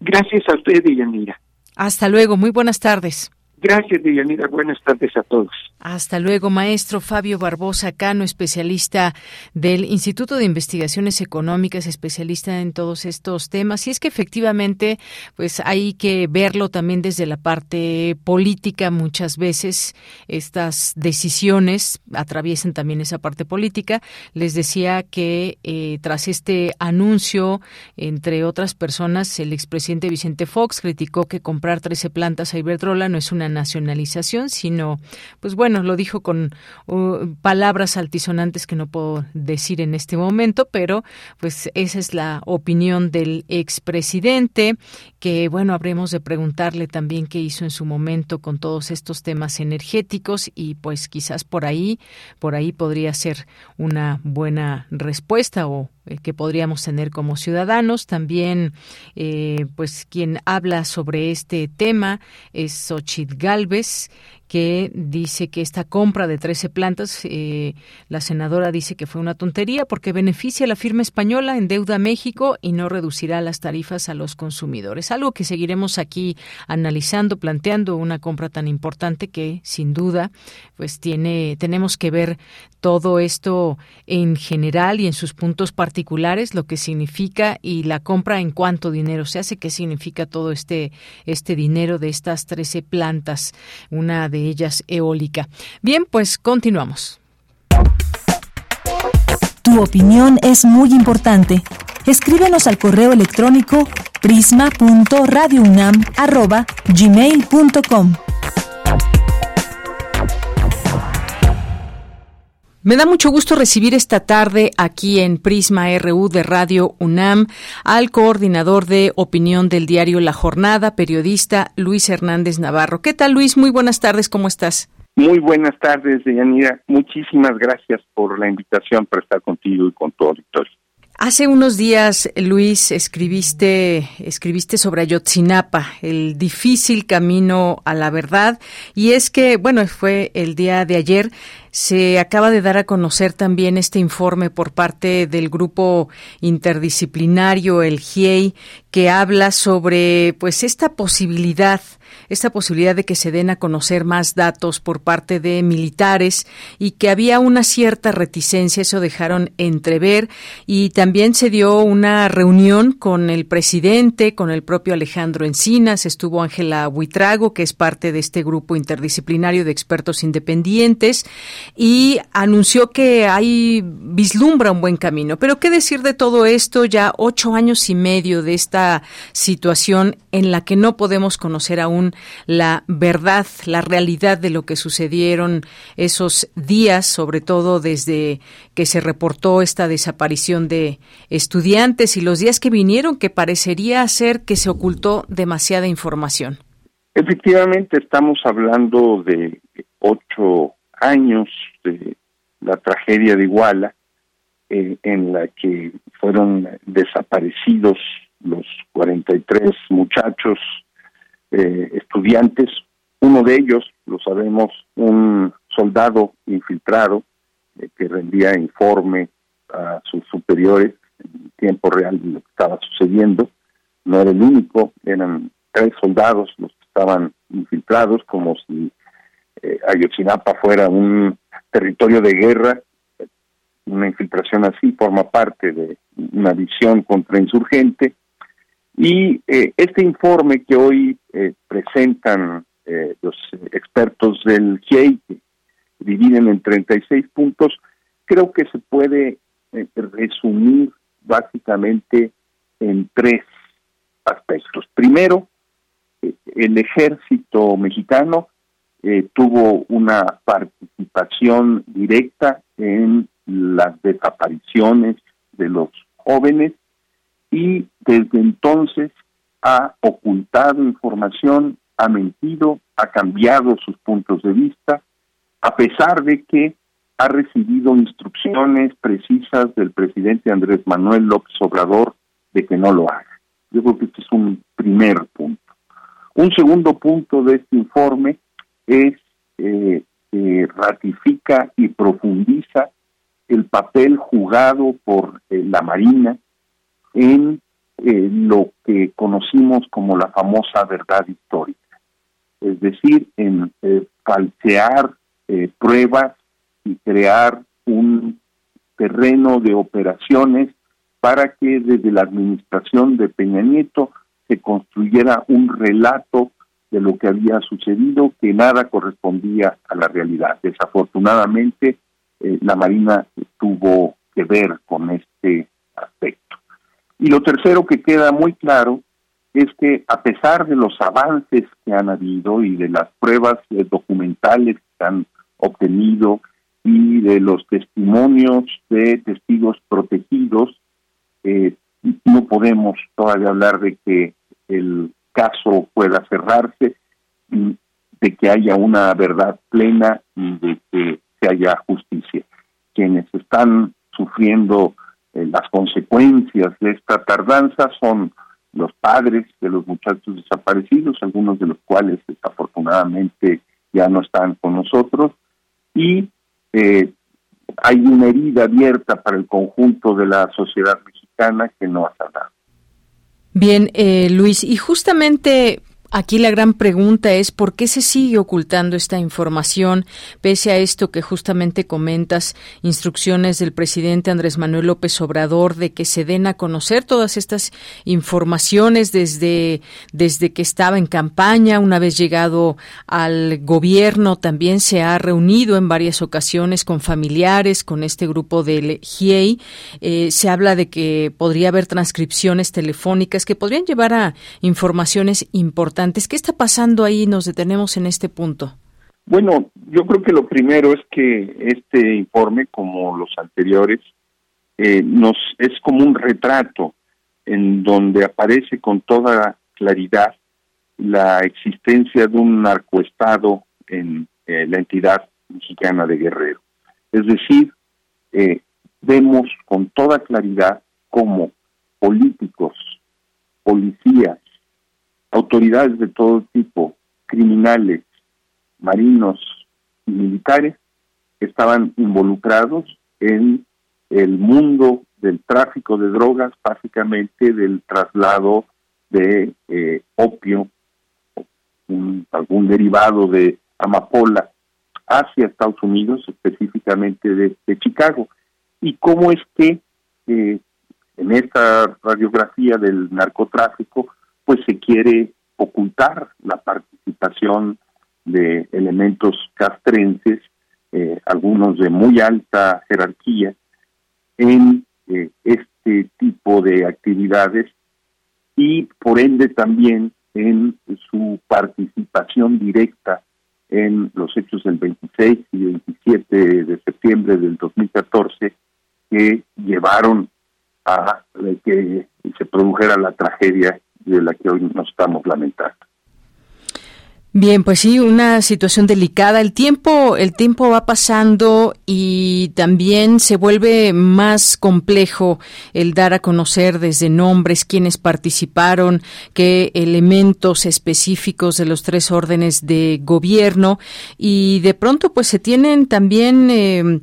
Gracias a usted, Yanira. Hasta luego, muy buenas tardes. Gracias, Deyanira. Buenas tardes a todos. Hasta luego, maestro Fabio Barbosa Cano, especialista del Instituto de Investigaciones Económicas, especialista en todos estos temas. Y es que efectivamente, pues hay que verlo también desde la parte política. Muchas veces estas decisiones atraviesan también esa parte política. Les decía que eh, tras este anuncio, entre otras personas, el expresidente Vicente Fox criticó que comprar 13 plantas a Iberdrola no es una nacionalización, sino, pues bueno, lo dijo con uh, palabras altisonantes que no puedo decir en este momento, pero pues esa es la opinión del expresidente, que bueno, habremos de preguntarle también qué hizo en su momento con todos estos temas energéticos y pues quizás por ahí, por ahí podría ser una buena respuesta o que podríamos tener como ciudadanos. También, eh, pues, quien habla sobre este tema es Xochitl Galvez, que dice que esta compra de 13 plantas, eh, la senadora dice que fue una tontería porque beneficia a la firma española, en deuda México y no reducirá las tarifas a los consumidores. Algo que seguiremos aquí analizando, planteando una compra tan importante que sin duda pues tiene tenemos que ver todo esto en general y en sus puntos particulares, lo que significa y la compra en cuánto dinero se hace, qué significa todo este este dinero de estas 13 plantas, una de ellas eólica. Bien, pues continuamos. Tu opinión es muy importante. Escríbenos al correo electrónico prisma.radiounam@gmail.com. Me da mucho gusto recibir esta tarde aquí en Prisma RU de Radio UNAM al coordinador de opinión del diario La Jornada, periodista Luis Hernández Navarro. ¿Qué tal, Luis? Muy buenas tardes, ¿cómo estás? Muy buenas tardes, Deyanira. Muchísimas gracias por la invitación para estar contigo y con tu auditorio. Hace unos días, Luis, escribiste, escribiste sobre Ayotzinapa, el difícil camino a la verdad, y es que, bueno, fue el día de ayer, se acaba de dar a conocer también este informe por parte del grupo interdisciplinario, el GIEI, que habla sobre, pues, esta posibilidad esta posibilidad de que se den a conocer más datos por parte de militares y que había una cierta reticencia, eso dejaron entrever y también se dio una reunión con el presidente, con el propio Alejandro Encinas, estuvo Ángela Huitrago, que es parte de este grupo interdisciplinario de expertos independientes y anunció que hay vislumbra un buen camino. Pero qué decir de todo esto, ya ocho años y medio de esta situación en la que no podemos conocer aún la verdad, la realidad de lo que sucedieron esos días, sobre todo desde que se reportó esta desaparición de estudiantes y los días que vinieron, que parecería ser que se ocultó demasiada información. Efectivamente, estamos hablando de ocho años de la tragedia de Iguala, eh, en la que fueron desaparecidos los 43 muchachos eh, estudiantes, uno de ellos, lo sabemos, un soldado infiltrado eh, que rendía informe a sus superiores en tiempo real de lo que estaba sucediendo. No era el único, eran tres soldados los que estaban infiltrados, como si eh, Ayotzinapa fuera un territorio de guerra. Una infiltración así forma parte de una visión contrainsurgente. Y eh, este informe que hoy eh, presentan eh, los expertos del GIEI, que dividen en 36 puntos, creo que se puede eh, resumir básicamente en tres aspectos. Primero, eh, el ejército mexicano eh, tuvo una participación directa en las desapariciones de los jóvenes y desde entonces ha ocultado información, ha mentido, ha cambiado sus puntos de vista, a pesar de que ha recibido instrucciones precisas del presidente Andrés Manuel López Obrador de que no lo haga. Yo creo que este es un primer punto. Un segundo punto de este informe es eh, que ratifica y profundiza el papel jugado por eh, la Marina en eh, lo que conocimos como la famosa verdad histórica, es decir, en falsear pruebas y crear un terreno de operaciones para que desde la administración de Peña Nieto se construyera un relato de lo que había sucedido que nada correspondía a la realidad. Desafortunadamente, eh, la Marina tuvo que ver con este aspecto. Y lo tercero que queda muy claro es que a pesar de los avances que han habido y de las pruebas eh, documentales que han obtenido y de los testimonios de testigos protegidos, eh, no podemos todavía hablar de que el caso pueda cerrarse, de que haya una verdad plena y de que se haya justicia. Quienes están sufriendo eh, las consecuencias de esta tardanza son los padres de los muchachos desaparecidos, algunos de los cuales desafortunadamente ya no están con nosotros, y eh, hay una herida abierta para el conjunto de la sociedad mexicana que no ha sanado. Bien, eh, Luis, y justamente Aquí la gran pregunta es por qué se sigue ocultando esta información, pese a esto que justamente comentas, instrucciones del presidente Andrés Manuel López Obrador de que se den a conocer todas estas informaciones desde, desde que estaba en campaña, una vez llegado al gobierno, también se ha reunido en varias ocasiones con familiares, con este grupo del GIEI. Eh, se habla de que podría haber transcripciones telefónicas que podrían llevar a informaciones importantes ¿Qué está pasando ahí? Nos detenemos en este punto. Bueno, yo creo que lo primero es que este informe, como los anteriores, eh, nos es como un retrato en donde aparece con toda claridad la existencia de un narcoestado en eh, la entidad mexicana de Guerrero. Es decir, eh, vemos con toda claridad cómo políticos, policías, autoridades de todo tipo, criminales, marinos y militares, estaban involucrados en el mundo del tráfico de drogas, básicamente del traslado de eh, opio, algún derivado de amapola, hacia Estados Unidos, específicamente de, Chicago. ¿Y cómo es que eh, en esta radiografía del narcotráfico pues se quiere ocultar la participación de elementos castrenses, eh, algunos de muy alta jerarquía, en eh, este tipo de actividades y por ende también en su participación directa en los hechos del 26 y 27 de septiembre del 2014 que llevaron a que se produjera la tragedia de la que hoy nos estamos lamentando. Bien, pues sí, una situación delicada. El tiempo, el tiempo va pasando y también se vuelve más complejo el dar a conocer desde nombres quiénes participaron, qué elementos específicos de los tres órdenes de gobierno y de pronto pues se tienen también, eh,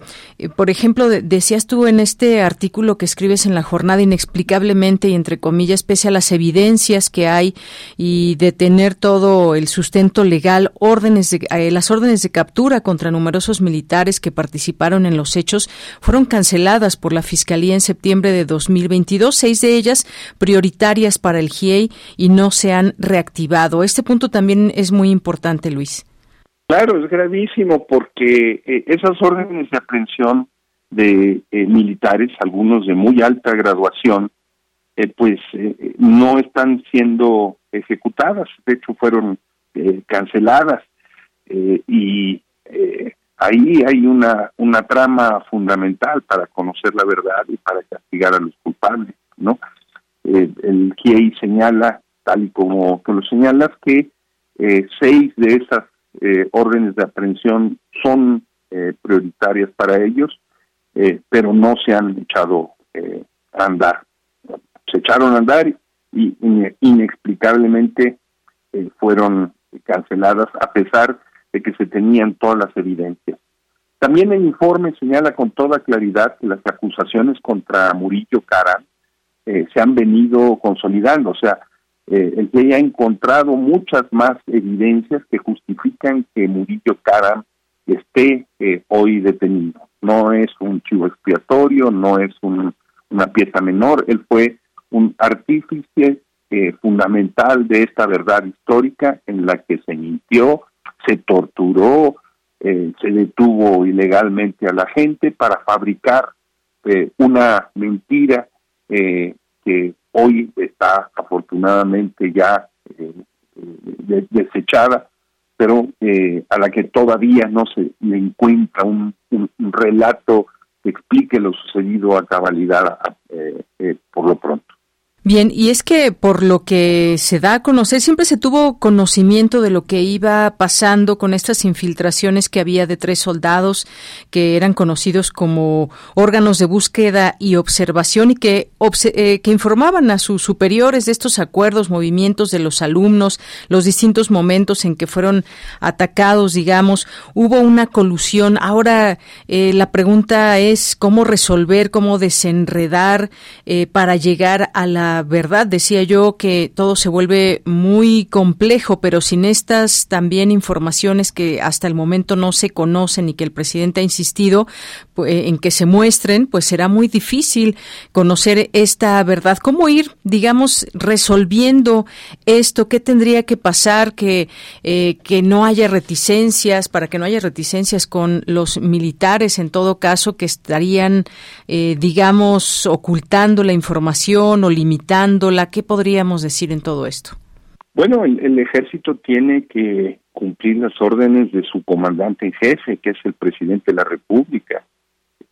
por ejemplo, decías tú en este artículo que escribes en la jornada inexplicablemente y entre comillas pese a las evidencias que hay y de tener todo el sustento legal órdenes de, eh, las órdenes de captura contra numerosos militares que participaron en los hechos fueron canceladas por la Fiscalía en septiembre de 2022, seis de ellas prioritarias para el GIEI y no se han reactivado. Este punto también es muy importante, Luis. Claro, es gravísimo porque eh, esas órdenes de aprehensión de eh, militares, algunos de muy alta graduación, pues no están siendo ejecutadas. De hecho, fueron eh, canceladas. Eh, y eh, ahí hay una una trama fundamental para conocer la verdad y para castigar a los culpables no el GIEI señala tal y como tú lo señalas que seis de esas órdenes de aprehensión son prioritarias para ellos pero no se han echado a andar. Se echaron a andar y inexplicablemente fueron canceladas a pesar de que se tenían todas las evidencias. También el informe señala con toda claridad que las acusaciones contra Murillo Cara eh, se han venido consolidando, o sea, eh, el que ha encontrado muchas más evidencias que justifican que Murillo Cara esté eh, hoy detenido. No es un chivo expiatorio, no es una pieza menor, él fue un artífice eh, fundamental de esta verdad histórica en la que se mintió, se torturó, eh, se detuvo ilegalmente a la gente para fabricar eh, una mentira que hoy está afortunadamente ya desechada, pero a la que todavía no se le encuentra un, un, relato que explique lo sucedido a cabalidad por lo pronto. Bien, y es que por lo que se da a conocer, siempre se tuvo conocimiento de lo que iba pasando con estas infiltraciones que había de tres soldados que eran conocidos como órganos de búsqueda y observación y que, eh, que informaban a sus superiores de estos acuerdos, movimientos de los alumnos, los distintos momentos en que fueron atacados, digamos. Hubo una colusión. Ahora eh, la pregunta es cómo resolver, cómo desenredar eh, para llegar a la verdad. Decía yo que todo se vuelve muy complejo, pero sin estas también informaciones que hasta el momento no se conocen y que el presidente ha insistido pues, en que se muestren, pues será muy difícil conocer esta verdad. ¿Cómo ir, digamos, resolviendo esto? ¿Qué tendría que pasar? Que, eh, que no haya reticencias, para que no haya reticencias con los militares, en todo caso, que estarían, eh, digamos, ocultando la información o limitando ¿Qué podríamos decir en todo esto? Bueno, el, ejército tiene que cumplir las órdenes de su comandante en jefe, que es el presidente de la República.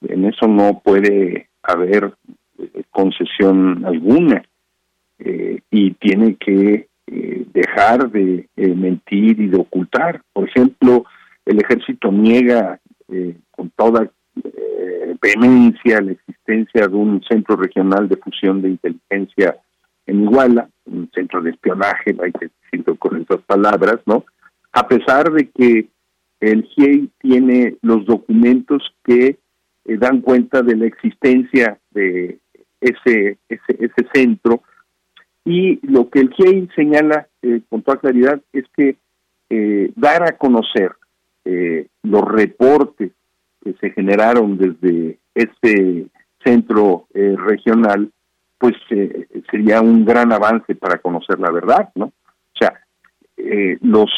En eso no puede haber eh, concesión alguna eh, y tiene que eh, dejar de mentir y de ocultar. Por ejemplo, el ejército niega con toda vehemencia la existencia de un centro regional de fusión de inteligencia en Iguala, un centro de espionaje, hay que decirlo con esas palabras, ¿no? A pesar de que el GIEI tiene los documentos que eh, dan cuenta de la existencia de ese, ese, ese centro y lo que el GIEI señala eh, con toda claridad es que eh, dar a conocer los reportes que se generaron desde este centro eh, regional, pues eh, sería un gran avance para conocer la verdad, ¿no? O sea, eh, los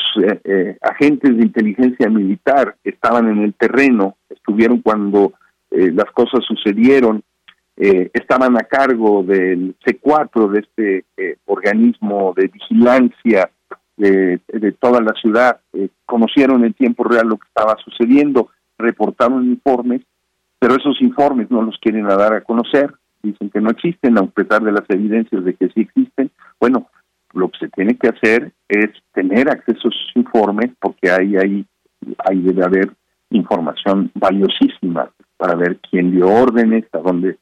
agentes de inteligencia militar estaban en el terreno, estuvieron cuando las cosas sucedieron, estaban a cargo del C4, de este organismo de vigilancia de, de, toda la ciudad, conocieron en tiempo real lo que estaba sucediendo, reportaron informes, pero esos informes no los quieren dar a conocer, dicen que no existen, a pesar de las evidencias de que sí existen. Bueno, lo que se tiene que hacer es tener acceso a esos informes porque ahí, ahí, debe haber información valiosísima para ver quién dio órdenes, a dónde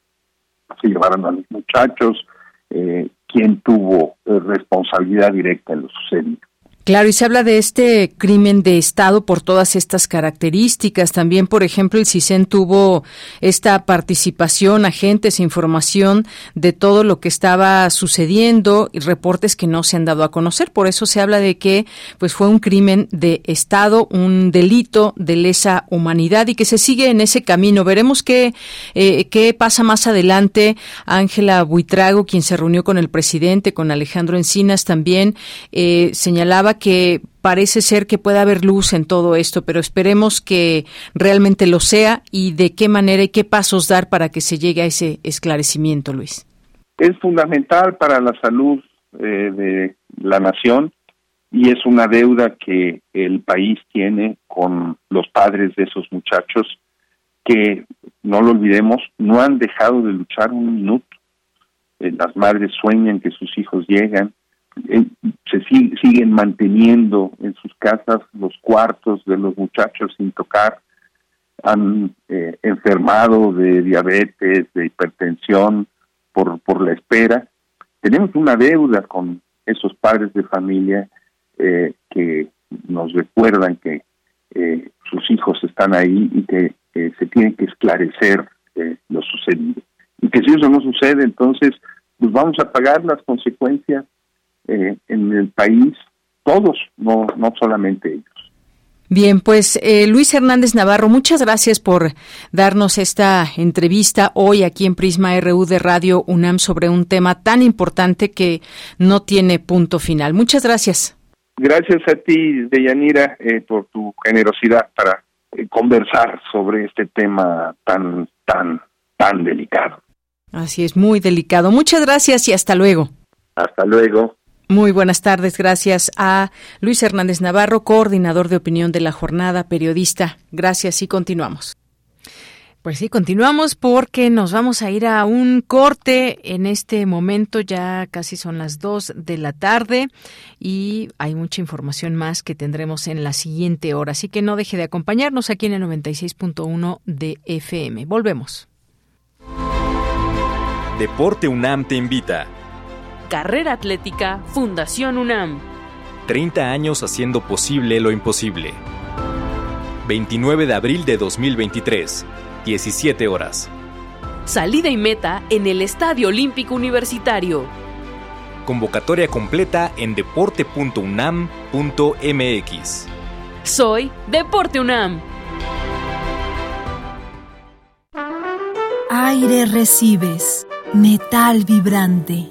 se llevaron a los muchachos, eh, quién tuvo eh, responsabilidad directa en lo sucedido. Claro, y se habla de este crimen de Estado por todas estas características. También, por ejemplo, el CISEN tuvo esta participación, agentes, información de todo lo que estaba sucediendo y reportes que no se han dado a conocer. Por eso se habla de que pues fue un crimen de Estado, un delito de lesa humanidad y que se sigue en ese camino. Veremos qué, eh, qué pasa más adelante. Ángela Buitrago, quien se reunió con el presidente, con Alejandro Encinas también, eh, señalaba que parece ser que puede haber luz en todo esto, pero esperemos que realmente lo sea y de qué manera y qué pasos dar para que se llegue a ese esclarecimiento, Luis. Es fundamental para la salud eh, de la nación y es una deuda que el país tiene con los padres de esos muchachos que, no lo olvidemos, no han dejado de luchar un minuto. Eh, las madres sueñan que sus hijos llegan, eh, se siguen manteniendo en sus casas los cuartos de los muchachos sin tocar, han eh, enfermado de diabetes, de hipertensión por, por la espera. Tenemos una deuda con esos padres de familia eh, que nos recuerdan que sus hijos están ahí y que se tiene que esclarecer lo sucedido. Y que si eso no sucede, entonces pues vamos a pagar las consecuencias eh, en el país, todos, no, no solamente ellos. Bien, pues eh, Luis Hernández Navarro, muchas gracias por darnos esta entrevista hoy aquí en Prisma RU de Radio UNAM sobre un tema tan importante que no tiene punto final. Muchas gracias. Gracias a ti, Deyanira, eh, por tu generosidad para conversar sobre este tema tan, tan, tan delicado. Así es, muy delicado. Muchas gracias y hasta luego. Hasta luego. Muy buenas tardes. Gracias a Luis Hernández Navarro, coordinador de opinión de la jornada, periodista. Gracias y continuamos. Pues sí, continuamos porque nos vamos a ir a un corte en este momento, ya casi son las dos de la tarde y hay mucha información más que tendremos en la siguiente hora, así que no deje de acompañarnos aquí en el 96.1 de FM. Volvemos. Deporte UNAM te invita. Carrera Atlética Fundación UNAM. 30 años haciendo posible lo imposible. 29 de abril de 2023, 17 horas. Salida y meta en el Estadio Olímpico Universitario. Convocatoria completa en deporte.unam.mx. Soy Deporte UNAM. Aire recibes, metal vibrante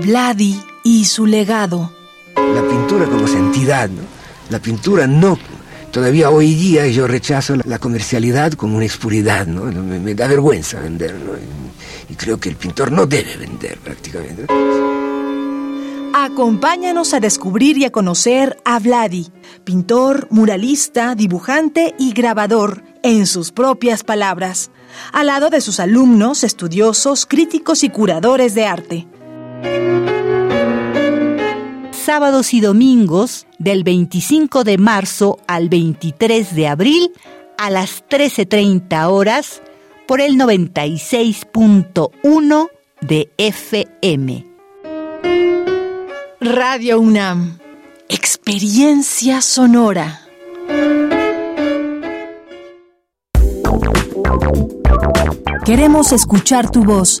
Vladi y su legado. La pintura como santidad, ¿no? La pintura no. Todavía hoy día yo rechazo la comercialidad como una expuridad, ¿no? Me, da vergüenza vender, ¿no? Y, creo que el pintor no debe vender prácticamente. Acompáñanos a descubrir y a conocer a Vladi, pintor, muralista, dibujante y grabador, en sus propias palabras, al lado de sus alumnos, estudiosos, críticos y curadores de arte. Sábados y domingos del 25 de marzo al 23 de abril a las 13.30 horas por el 96.1 de FM. Radio UNAM. Experiencia sonora. Queremos escuchar tu voz.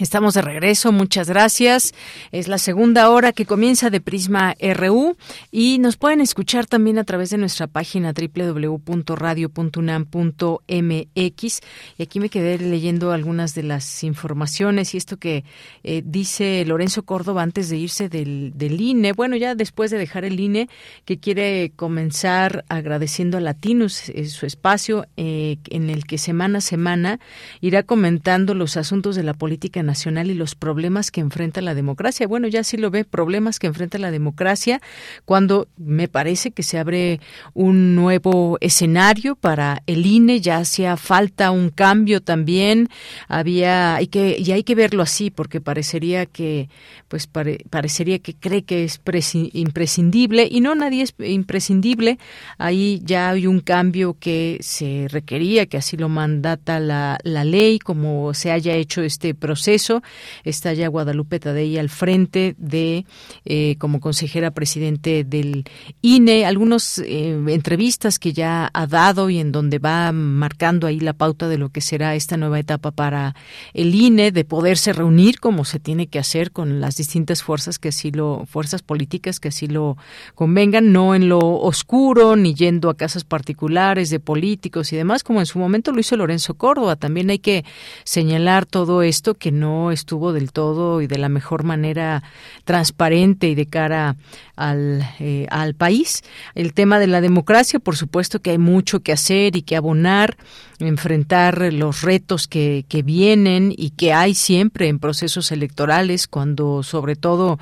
Estamos de regreso, muchas gracias. Es la segunda hora que comienza de Prisma RU y nos pueden escuchar también a través de nuestra página www.radio.unam.mx. Y aquí me quedé leyendo algunas de las informaciones y esto que eh, dice Lorenzo Córdoba antes de irse del, del, INE, bueno, ya después de dejar el INE, que quiere comenzar agradeciendo a Latinus eh, su espacio eh, en el que semana a semana irá comentando los asuntos de la política nacional y los problemas que enfrenta la democracia. Bueno, ya sí lo ve, problemas que enfrenta la democracia cuando me parece que se abre un nuevo escenario para el INE, ya hacía falta un cambio también, había hay que y hay que verlo así porque parecería que pues parecería que cree que es imprescindible y no nadie es imprescindible, ahí ya hay un cambio que se requería, que así lo mandata la, la ley, como se haya hecho este proceso Está ya Guadalupe Tadei al frente de, eh, como consejera presidente del INE, algunas eh, entrevistas que ya ha dado y en donde va marcando ahí la pauta de lo que será esta nueva etapa para el INE, de poderse reunir como se tiene que hacer con las distintas fuerzas que así lo, fuerzas políticas que así lo convengan, no en lo oscuro, ni yendo a casas particulares de políticos y demás, como en su momento lo hizo Lorenzo Córdoba. También hay que señalar todo esto que no no estuvo del todo y de la mejor manera transparente y de cara al, eh, al país. El tema de la democracia, por supuesto que hay mucho que hacer y que abonar, enfrentar los retos que, que vienen y que hay siempre en procesos electorales, cuando sobre todo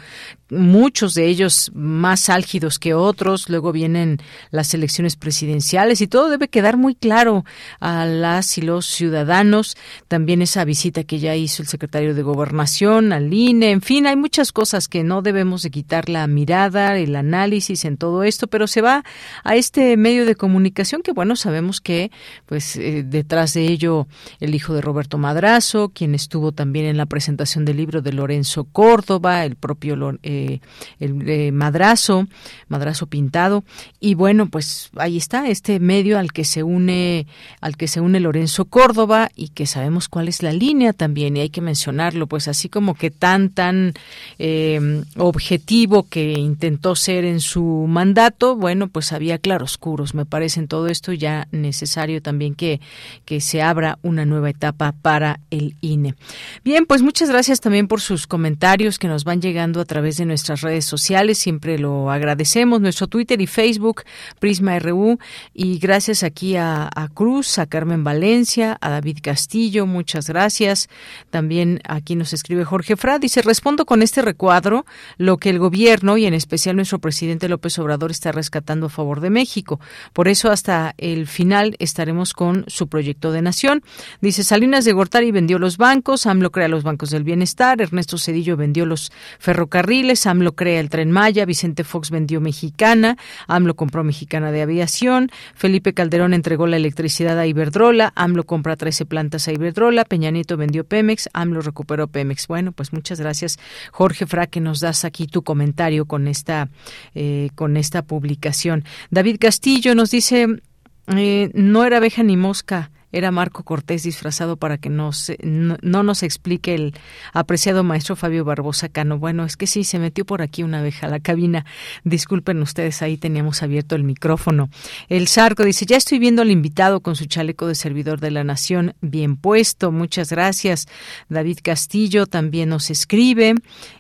muchos de ellos más álgidos que otros, luego vienen las elecciones presidenciales y todo debe quedar muy claro a las y los ciudadanos, también esa visita que ya hizo el secretario de Gobernación al INE, en fin, hay muchas cosas que no debemos de quitar la mirada, el análisis en todo esto, pero se va a este medio de comunicación que bueno, sabemos que pues eh, detrás de ello el hijo de Roberto Madrazo, quien estuvo también en la presentación del libro de Lorenzo Córdoba, el propio eh, el eh, madrazo, madrazo pintado. Y bueno, pues ahí está este medio al que se une, al que se une Lorenzo Córdoba y que sabemos cuál es la línea también y hay que mencionarlo, pues así como que tan tan em, objetivo que intentó ser en su mandato, bueno, pues había claroscuros, me parece en todo esto ya necesario también que, que se abra una nueva etapa para el INE. Bien, pues muchas gracias también por sus comentarios que nos van llegando a través de nuestras redes sociales, siempre lo agradecemos, nuestro Twitter y Facebook, Prisma RU, y gracias aquí a, Cruz, a Carmen Valencia, a David Castillo, muchas gracias. También aquí nos escribe Jorge Fra, dice, respondo con este recuadro lo que el gobierno y en especial nuestro presidente López Obrador está rescatando a favor de México. Por eso hasta el final estaremos con su proyecto de nación. Dice, Salinas de Gortari vendió los bancos, AMLO crea los bancos del bienestar, Ernesto Cedillo vendió los ferrocarriles, AMLO crea el tren Maya, Vicente Fox vendió Mexicana, AMLO compró Mexicana de Aviación, Felipe Calderón entregó la electricidad a Iberdrola, AMLO compra 13 plantas a Iberdrola, Peña Nieto vendió Pemex, AMLO recuperó Pemex. Bueno, pues muchas gracias, Jorge Fra, que nos das aquí tu comentario con esta, eh, con esta publicación. David Castillo nos dice, eh, no era abeja ni mosca era Marco Cortés disfrazado para que nos, no, nos explique el apreciado maestro Fabio Barbosa Cano. Bueno, es que sí, se metió por aquí una vez a la cabina. Disculpen ustedes, ahí teníamos abierto el micrófono. El Sarco dice, ya estoy viendo al invitado con su chaleco de servidor de la nación bien puesto. Muchas gracias. David Castillo también nos escribe.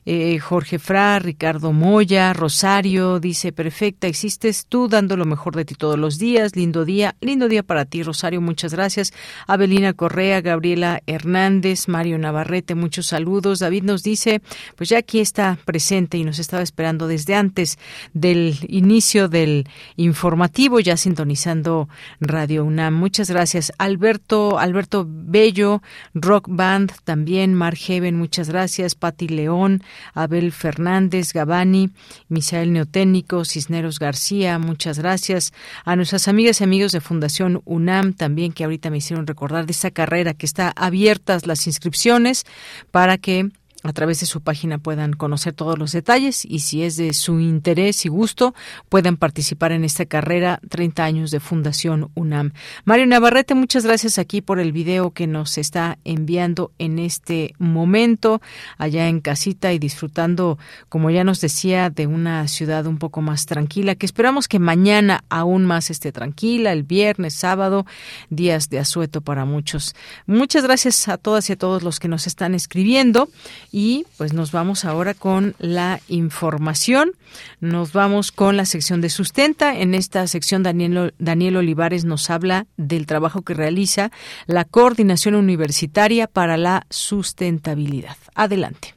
Eh, Jorge Fra, Ricardo Moya, Rosario, dice, perfecta, existes tú dando lo mejor de ti todos los días. Lindo día, lindo día para ti, Rosario, muchas gracias. Abelina Correa, Gabriela Hernández, Mario Navarrete, muchos saludos. David nos dice, pues ya aquí está presente y nos estaba esperando desde antes del inicio del informativo, ya sintonizando Radio UNAM. Muchas gracias. Alberto, Alberto Bello, Rock Band, también Mar Heaven, muchas gracias. Pati León, Abel Fernández, Gabani, Misael Neotécnico, Cisneros García, muchas gracias. A nuestras amigas y amigos de Fundación UNAM también que ahorita me hicieron recordar de esa carrera que está abiertas las inscripciones para que a través de su página puedan conocer todos los detalles y si es de su interés y gusto puedan participar en esta carrera 30 años de Fundación UNAM. Mario Navarrete, muchas gracias aquí por el video que nos está enviando en este momento allá en casita y disfrutando, como ya nos decía, de una ciudad un poco más tranquila, que esperamos que mañana aún más esté tranquila, el viernes, sábado, días de asueto para muchos. Muchas gracias a todas y a todos los que nos están escribiendo. Y pues nos vamos ahora con la información. Nos vamos con la sección de sustenta. En esta sección Daniel, Daniel Olivares nos habla del trabajo que realiza la Coordinación Universitaria para la Sustentabilidad. Adelante.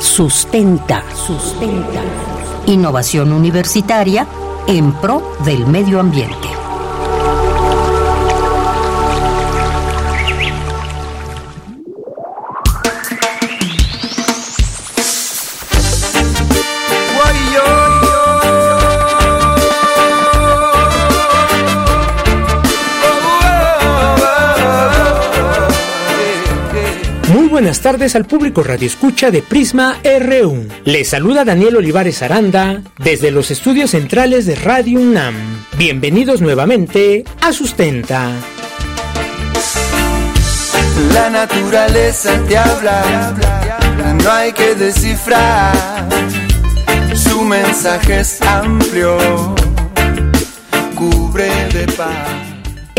Sustenta, sustenta. Innovación universitaria en pro del medio ambiente. Buenas tardes al público Radio Escucha de Prisma RU. Les saluda Daniel Olivares Aranda desde los estudios centrales de Radio UNAM. Bienvenidos nuevamente a Sustenta. La naturaleza te habla, no hay que descifrar. Su mensaje es amplio, cubre de paz.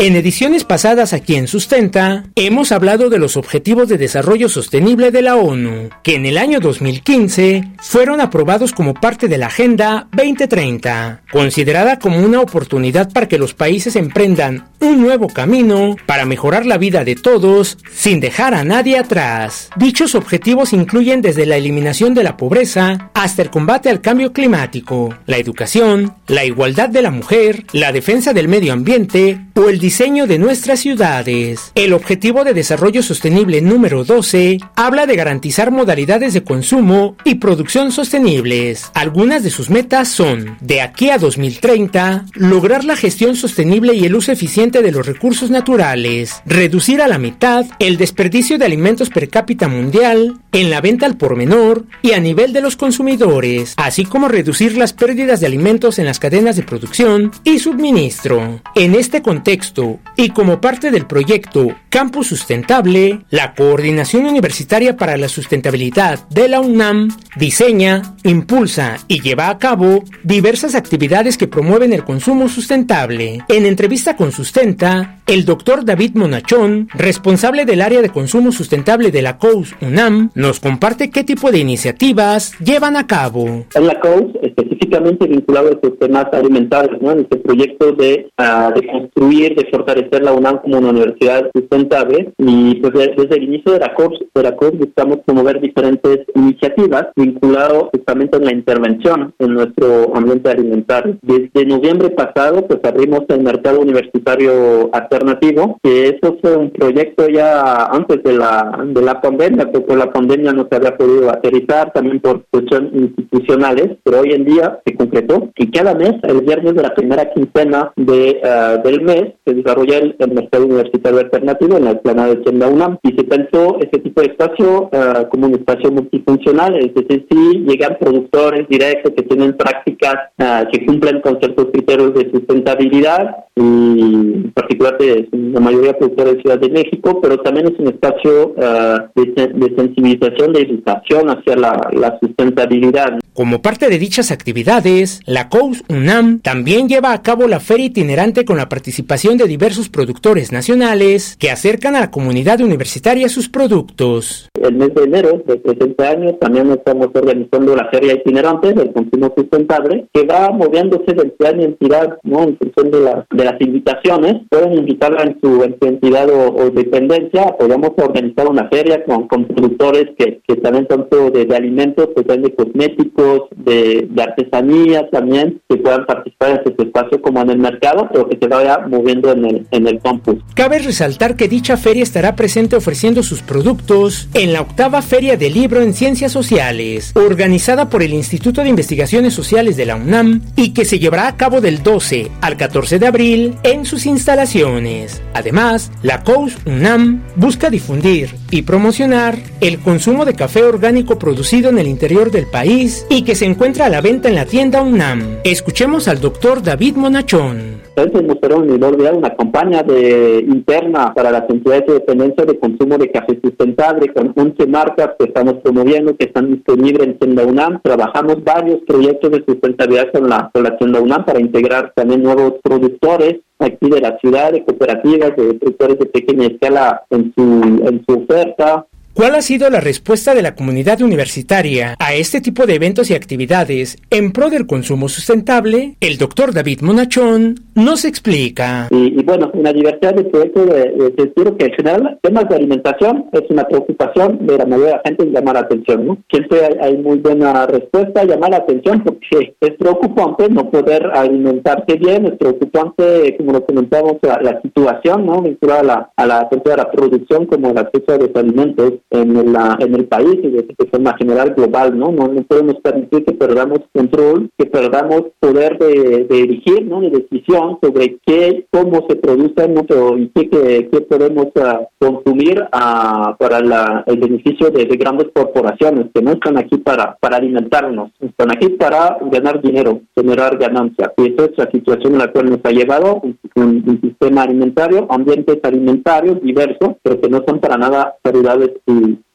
En ediciones pasadas aquí en Sustenta, hemos hablado de los Objetivos de Desarrollo Sostenible de la ONU, que en el año 2015 fueron aprobados como parte de la Agenda 2030, considerada como una oportunidad para que los países emprendan un nuevo camino para mejorar la vida de todos sin dejar a nadie atrás. Dichos objetivos incluyen desde la eliminación de la pobreza hasta el combate al cambio climático, la educación, la igualdad de la mujer, la defensa del medio ambiente o el diseño de nuestras ciudades. El Objetivo de Desarrollo Sostenible número 12 habla de garantizar modalidades de consumo y producción sostenibles. Algunas de sus metas son, de aquí a 2030, lograr la gestión sostenible y el uso eficiente de los recursos naturales, reducir a la mitad el desperdicio de alimentos per cápita mundial, en la venta al por menor y a nivel de los consumidores, así como reducir las pérdidas de alimentos en las cadenas de producción y suministro. En este contexto, y como parte del proyecto Campus Sustentable, la Coordinación Universitaria para la Sustentabilidad de la UNAM diseña, impulsa y lleva a cabo diversas actividades que promueven el consumo sustentable. En entrevista con Sustenta, el doctor David Monachón, responsable del área de consumo sustentable de la COUS UNAM, nos comparte qué tipo de iniciativas llevan a cabo. En la COUS, específicamente vinculado a estos temas alimentarios, ¿no? este proyecto de, uh, de construir, de fortalecer la UNAM como una universidad sustentable y pues desde el inicio de la COP, de la COP buscamos promover diferentes iniciativas vinculadas justamente en la intervención en nuestro ambiente alimentario. Desde noviembre pasado pues abrimos el mercado universitario alternativo, que eso fue un proyecto ya antes de la, de la pandemia, porque la pandemia pandemia no se había podido aterrizar también por cuestiones institucionales, pero hoy en día se concretó y cada mes, el viernes de la primera quincena de, ah, del mes, se desarrolla el, mercado universitario alternativo en la explanada de Tienda UNAM y se pensó este tipo de espacio uh, como un espacio multifuncional, es decir, si llegan productores directos que tienen prácticas uh, que cumplen con ciertos criterios de sustentabilidad y en particular de la mayoría productores de Ciudad de México, pero también es un espacio uh, de, de, de educación hacia la, la sustentabilidad. Como parte de dichas actividades, la COUS UNAM también lleva a cabo la feria itinerante con la participación de diversos productores nacionales que acercan a la comunidad universitaria sus productos. El mes de enero del presente año también estamos organizando la feria itinerante del consumo sustentable que va moviéndose de entidad en entidad ¿no? en función de, la, de las invitaciones. Pueden invitarla en su, entidad o, dependencia. Podemos organizar una feria con, con productores que, que tanto de, de alimentos, que también de cosméticos, de, artesanía también que puedan participar en este espacio como en el mercado, pero que se vaya moviendo en el, en el campus. Cabe resaltar que dicha feria estará presente ofreciendo sus productos en la octava Feria del Libro en Ciencias Sociales, organizada por el Instituto de Investigaciones Sociales de la UNAM y que se llevará a cabo del 12 al 14 de abril en sus instalaciones. Además, la COUS UNAM busca difundir y promocionar el consumo de café orgánico producido en el interior del país y que se encuentra a la venta en la tienda UNAM. Escuchemos al doctor David Monachón. Entonces mostraron una campaña de, interna para las entidades de dependencia de consumo de café sustentable con 11 marcas que estamos promoviendo, que están disponibles en tienda UNAM. Trabajamos varios proyectos de sustentabilidad con la, con la tienda UNAM para integrar también nuevos productores aquí de la ciudad, de cooperativas, de productores de pequeña escala en su, en su oferta. ¿Cuál ha sido la respuesta de la comunidad universitaria a este tipo de eventos y actividades en pro del consumo sustentable? El doctor David Monachón nos explica. Y, bueno, una diversidad de proyectos de, de, que en general temas de alimentación es una preocupación de la mayoría de la gente y llama la atención, ¿no? Siempre hay, muy buena respuesta, llamar la atención porque es preocupante no poder alimentarse bien, es preocupante, como lo comentamos, la, situación, ¿no? Vinculada a la, a la, a la producción como el acceso a los alimentos en, la, en el país y de, forma general global, ¿no? ¿no? No podemos permitir que perdamos control, que perdamos poder de, de dirigir, ¿no? De decisión sobre qué, cómo se produce, ¿no? y qué, qué, podemos uh, consumir uh, para la, el beneficio de, grandes corporaciones que no están aquí para, para alimentarnos, están aquí para ganar dinero, generar ganancias. Y esa es la situación en la cual nos ha llevado un, sistema alimentario, ambientes alimentarios diversos, pero que no son para nada saludables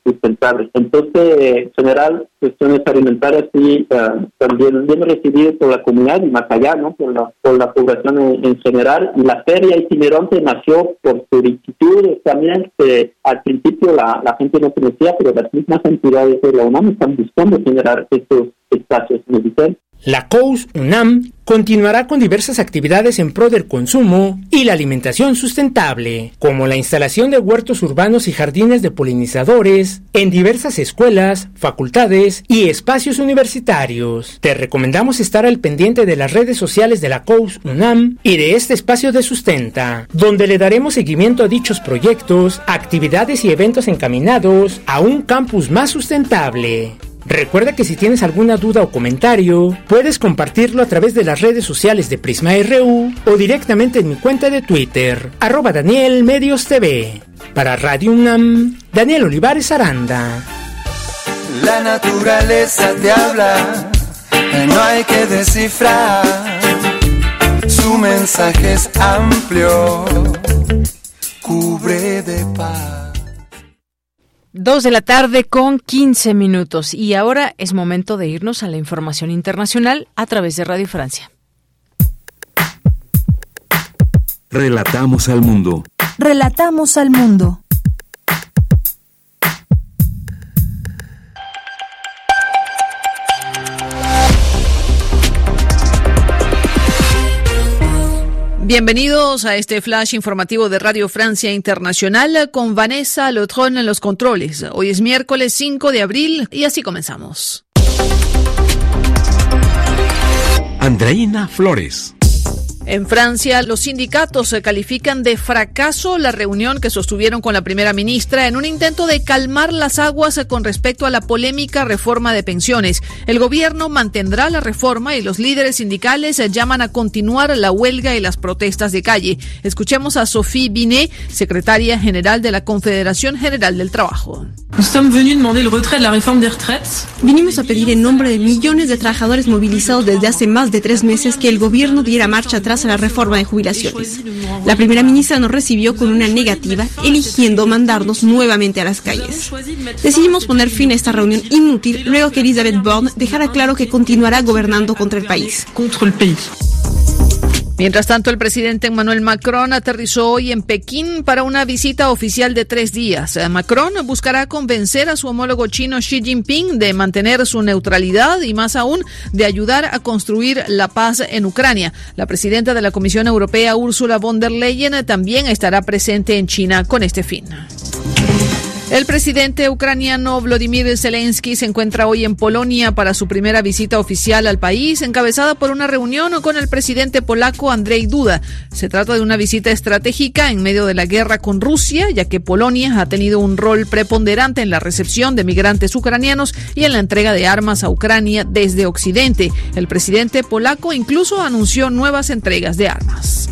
sustentables. Entonces, en general, cuestiones alimentarias sí uh, también bien recibidas por la comunidad y más allá, ¿no? Por la, por la población en, general. Y la feria itinerante nació por inquietud también, que al principio la, la gente no conocía, pero las mismas entidades de la UNAM están buscando generar estos espacios. ¿me la COUS UNAM continuará con diversas actividades en pro del consumo y la alimentación sustentable, como la instalación de huertos urbanos y jardines de polinizadores en diversas escuelas, facultades y espacios universitarios. Te recomendamos estar al pendiente de las redes sociales de la COUS UNAM y de este espacio de sustenta, donde le daremos seguimiento a dichos proyectos, actividades y eventos encaminados a un campus más sustentable. Recuerda que si tienes alguna duda o comentario, puedes compartirlo a través de las redes sociales de Prisma RU o directamente en mi cuenta de Twitter, arroba Daniel Medios TV. Para Radio UNAM, Daniel Olivares Aranda. La naturaleza te habla, no hay que descifrar. Su mensaje es amplio, cubre de paz. Dos de la tarde con 15 minutos y ahora es momento de irnos a la información internacional a través de Radio Francia. Relatamos al mundo. Relatamos al mundo. Bienvenidos a este flash informativo de Radio Francia Internacional con Vanessa Lotron en los controles. Hoy es miércoles 5 de abril y así comenzamos. Andreina Flores. En Francia, los sindicatos se califican de fracaso la reunión que sostuvieron con la primera ministra en un intento de calmar las aguas con respecto a la polémica reforma de pensiones. El gobierno mantendrá la reforma y los líderes sindicales llaman a continuar la huelga y las protestas de calle. Escuchemos a Sophie Binet, secretaria general de la Confederación General del Trabajo. Vinimos a pedir en nombre de millones de trabajadores movilizados desde hace más de tres meses que el gobierno diera marcha atrás a la reforma de jubilaciones. La primera ministra nos recibió con una negativa, eligiendo mandarnos nuevamente a las calles. Decidimos poner fin a esta reunión inútil luego que Elizabeth Borne dejara claro que continuará gobernando contra el país. Mientras tanto, el presidente Emmanuel Macron aterrizó hoy en Pekín para una visita oficial de tres días. Macron buscará convencer a su homólogo chino Xi Jinping de mantener su neutralidad y más aún de ayudar a construir la paz en Ucrania. La presidenta de la Comisión Europea, Ursula von der Leyen, también estará presente en China con este fin. El presidente ucraniano Vladimir Zelensky se encuentra hoy en Polonia para su primera visita oficial al país, encabezada por una reunión con el presidente polaco Andrzej Duda. Se trata de una visita estratégica en medio de la guerra con Rusia, ya que Polonia ha tenido un rol preponderante en la recepción de migrantes ucranianos y en la entrega de armas a Ucrania desde Occidente. El presidente polaco incluso anunció nuevas entregas de armas.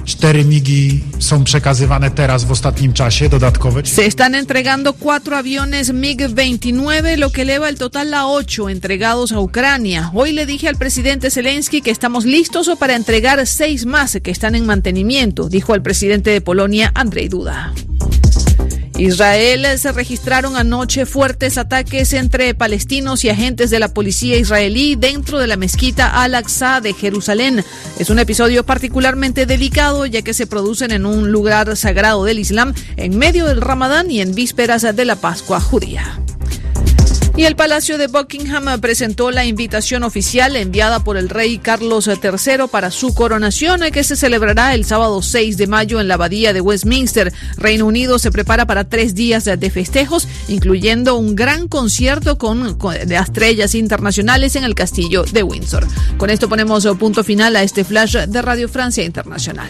Se están entregando cuatro aviones MiG-29, lo que eleva el total a ocho entregados a Ucrania. Hoy le dije al presidente Zelensky que estamos listos para entregar seis más que están en mantenimiento, dijo el presidente de Polonia, Andrzej Duda. Israel se registraron anoche fuertes ataques entre palestinos y agentes de la policía israelí dentro de la mezquita Al-Aqsa de Jerusalén. Es un episodio particularmente delicado ya que se producen en un lugar sagrado del Islam en medio del Ramadán y en vísperas de la Pascua judía. Y el Palacio de Buckingham presentó la invitación oficial enviada por el rey Carlos III para su coronación, que se celebrará el sábado 6 de mayo en la abadía de Westminster. Reino Unido se prepara para tres días de festejos, incluyendo un gran concierto con, estrellas internacionales en el castillo de Windsor. Con esto ponemos punto final a este flash de Radio Francia Internacional.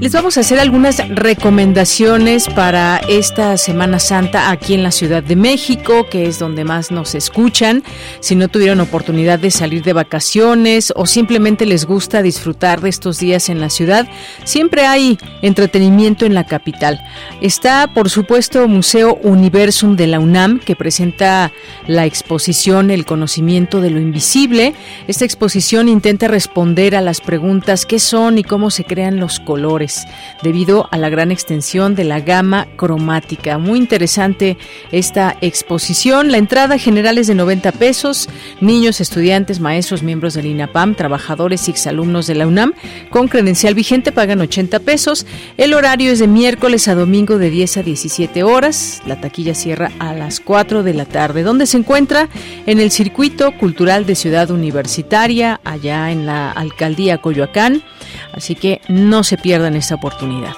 Les vamos a hacer algunas recomendaciones para esta Semana Santa aquí en la Ciudad de México, que es donde más nos escuchan. Si no tuvieron oportunidad de salir de vacaciones o simplemente les gusta disfrutar de estos días en la ciudad, siempre hay entretenimiento en la capital. Está, por supuesto, Museo Universum de la UNAM, que presenta la exposición El conocimiento de lo invisible. Esta exposición intenta responder a las preguntas qué son y cómo se crean los colores debido a la gran extensión de la gama cromática. Muy interesante esta exposición. La entrada general es de 90 pesos. Niños, estudiantes, maestros, miembros del INAPAM, trabajadores y exalumnos de la UNAM con credencial vigente pagan 80 pesos. El horario es de miércoles a domingo de 10 a 17 horas. La taquilla cierra a las 4 de la tarde. ¿Dónde se encuentra? En el Circuito Cultural de Ciudad Universitaria, allá en la Alcaldía Coyoacán. Así que no se pierdan esta oportunidad.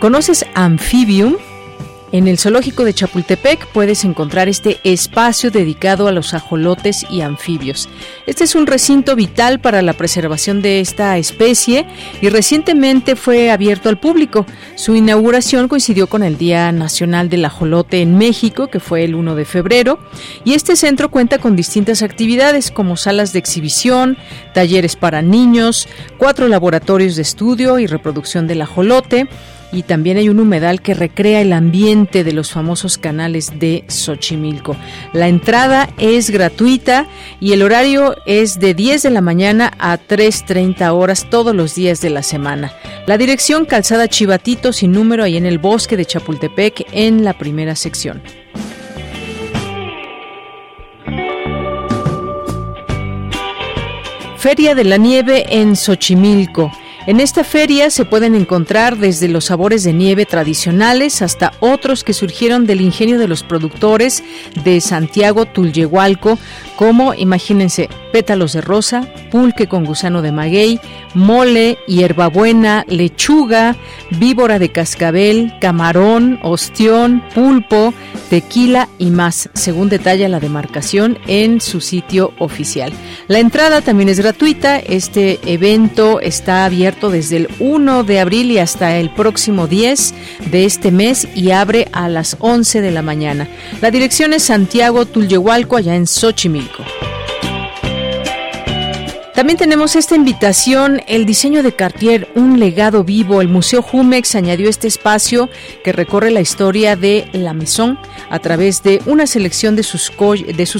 ¿Conoces Amphibium? En el zoológico de Chapultepec puedes encontrar este espacio dedicado a los ajolotes y anfibios. Este es un recinto vital para la preservación de esta especie y recientemente fue abierto al público. Su inauguración coincidió con el Día Nacional del Ajolote en México, que fue el 1 de febrero, y este centro cuenta con distintas actividades como salas de exhibición, talleres para niños, cuatro laboratorios de estudio y reproducción del ajolote, y también hay un humedal que recrea el ambiente de los famosos canales de Xochimilco. La entrada es gratuita y el horario es de 10 de la mañana a 3.30 horas todos los días de la semana. La dirección Calzada Chivatito sin número ahí en el bosque de Chapultepec en la primera sección. Feria de la Nieve en Xochimilco. En esta feria se pueden encontrar desde los sabores de nieve tradicionales hasta otros que surgieron del ingenio de los productores de Santiago Tulyehualco, como, imagínense, pétalos de rosa, pulque con gusano de maguey, mole, hierbabuena, lechuga, víbora de cascabel, camarón, ostión, pulpo, tequila y más, según detalla la demarcación en su sitio oficial. La entrada también es gratuita. Este evento está abierto desde el 1 de abril y hasta el próximo 10 de este mes y abre a las 11 de la mañana. La dirección es Santiago Tulyehualco, allá en Xochimilco. También tenemos esta invitación, el diseño de Cartier, un legado vivo. El Museo Jumex añadió este espacio que recorre la historia de la Maison a través de una selección de sus,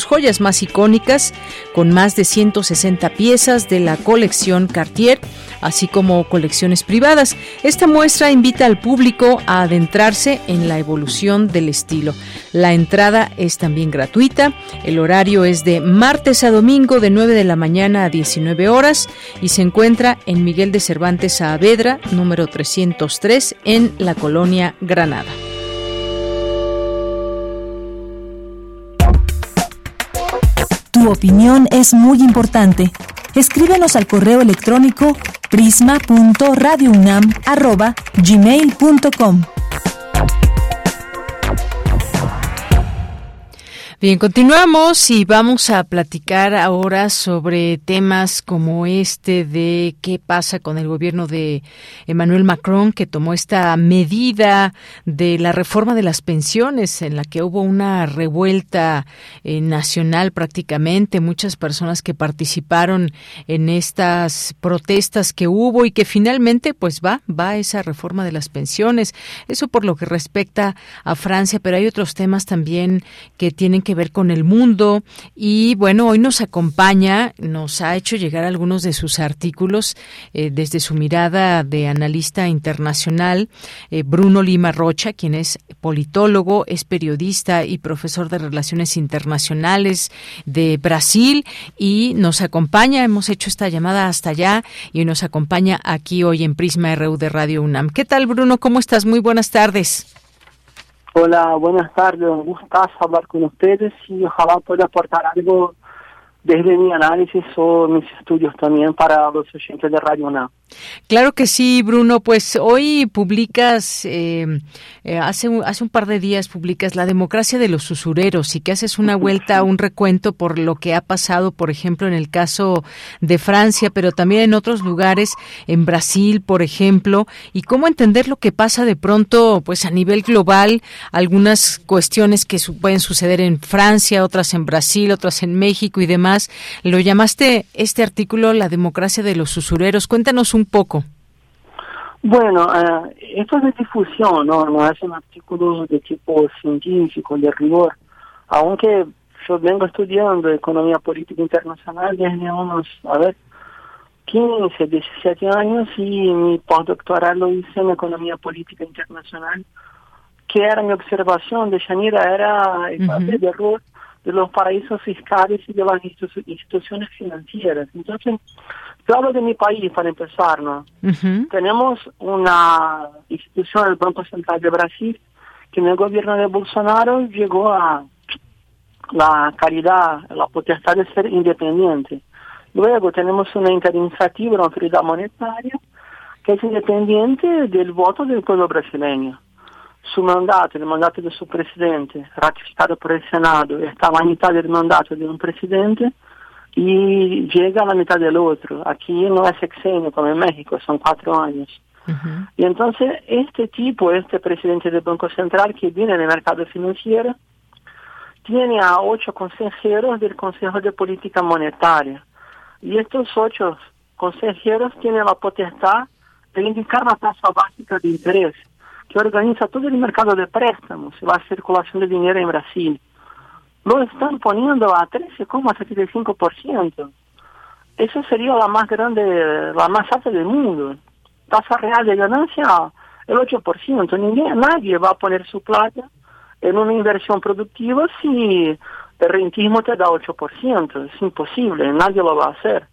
joyas más icónicas, con más de 160 piezas de la colección Cartier así como colecciones privadas. Esta muestra invita al público a adentrarse en la evolución del estilo. La entrada es también gratuita. El horario es de martes a domingo de 9 de la mañana a 19 horas y se encuentra en Miguel de Cervantes Saavedra, número 303, en la colonia Granada. Tu opinión es muy importante. Escríbenos al correo electrónico prisma.radiounam@gmail.com. Bien, continuamos y vamos a platicar ahora sobre temas como este de qué pasa con el gobierno de Emmanuel Macron que tomó esta medida de la reforma de las pensiones en la que hubo una revuelta eh, nacional prácticamente, muchas personas que participaron en estas protestas que hubo y que finalmente pues va, va esa reforma de las pensiones. Eso por lo que respecta a Francia, pero hay otros temas también que tienen que ver con el mundo y bueno, hoy nos acompaña, nos ha hecho llegar algunos de sus artículos eh, desde su mirada de analista internacional, eh, Bruno Lima Rocha, quien es politólogo, es periodista y profesor de Relaciones Internacionales de Brasil y nos acompaña, hemos hecho esta llamada hasta allá y nos acompaña aquí hoy en Prisma RU de Radio UNAM. ¿Qué tal Bruno? ¿Cómo estás? Muy buenas tardes. Hola, buenas tardes, un gustazo hablar con ustedes y ojalá pueda aportar algo desde mi análisis o mis estudios también para los oyentes de Radio UNAM. Claro que sí, Bruno. Pues hoy publicas, eh, eh, hace, un, hace un par de días publicas La democracia de los usureros y que haces una vuelta, un recuento por lo que ha pasado, por ejemplo, en el caso de Francia, pero también en otros lugares, en Brasil, por ejemplo, y cómo entender lo que pasa de pronto, pues a nivel global, algunas cuestiones que pueden suceder en Francia, otras en Brasil, otras en México y demás. Lo llamaste este artículo La democracia de los usureros. Cuéntanos un un poco. Bueno, uh, esto es de difusión, ¿no? no es un artículo de tipo científico, de rigor, aunque yo vengo estudiando economía política internacional desde unos, a ver, 15, 17 años y mi postdoctoral lo hice en economía política internacional, que era mi observación de Shanira, era el papel de error de los paraísos fiscales y de las instituciones financieras. Entonces, yo hablo de mi país para empezar, ¿no? Tenemos una institución, el Banco Central de Brasil, que en el gobierno de Bolsonaro llegó a la calidad, la potestad de ser independiente. Luego tenemos una interiniciativa, una autoridad monetaria, que es independiente del voto del pueblo brasileño. Su mandato, el mandato de su presidente, ratificado por el Senado, está a la mitad del mandato de un presidente, y llega a la mitad del otro. Aquí no es sexenio como en México, son cuatro años. Y entonces este tipo, este presidente del Banco Central que viene del mercado financiero, tiene a ocho consejeros del Consejo de Política Monetaria. Y estos ocho consejeros tienen la potestad de indicar la tasa básica de interés, que organiza todo el mercado de préstamos y la circulación de dinero en Brasil lo están poniendo a 13,75%. Eso sería la más grande, la más alta del mundo. Tasa real de ganancia, el 8%. Ninguém, nadie va a poner su plata en una inversión productiva si el rentismo te da 8%. Es imposible, nadie lo va a hacer.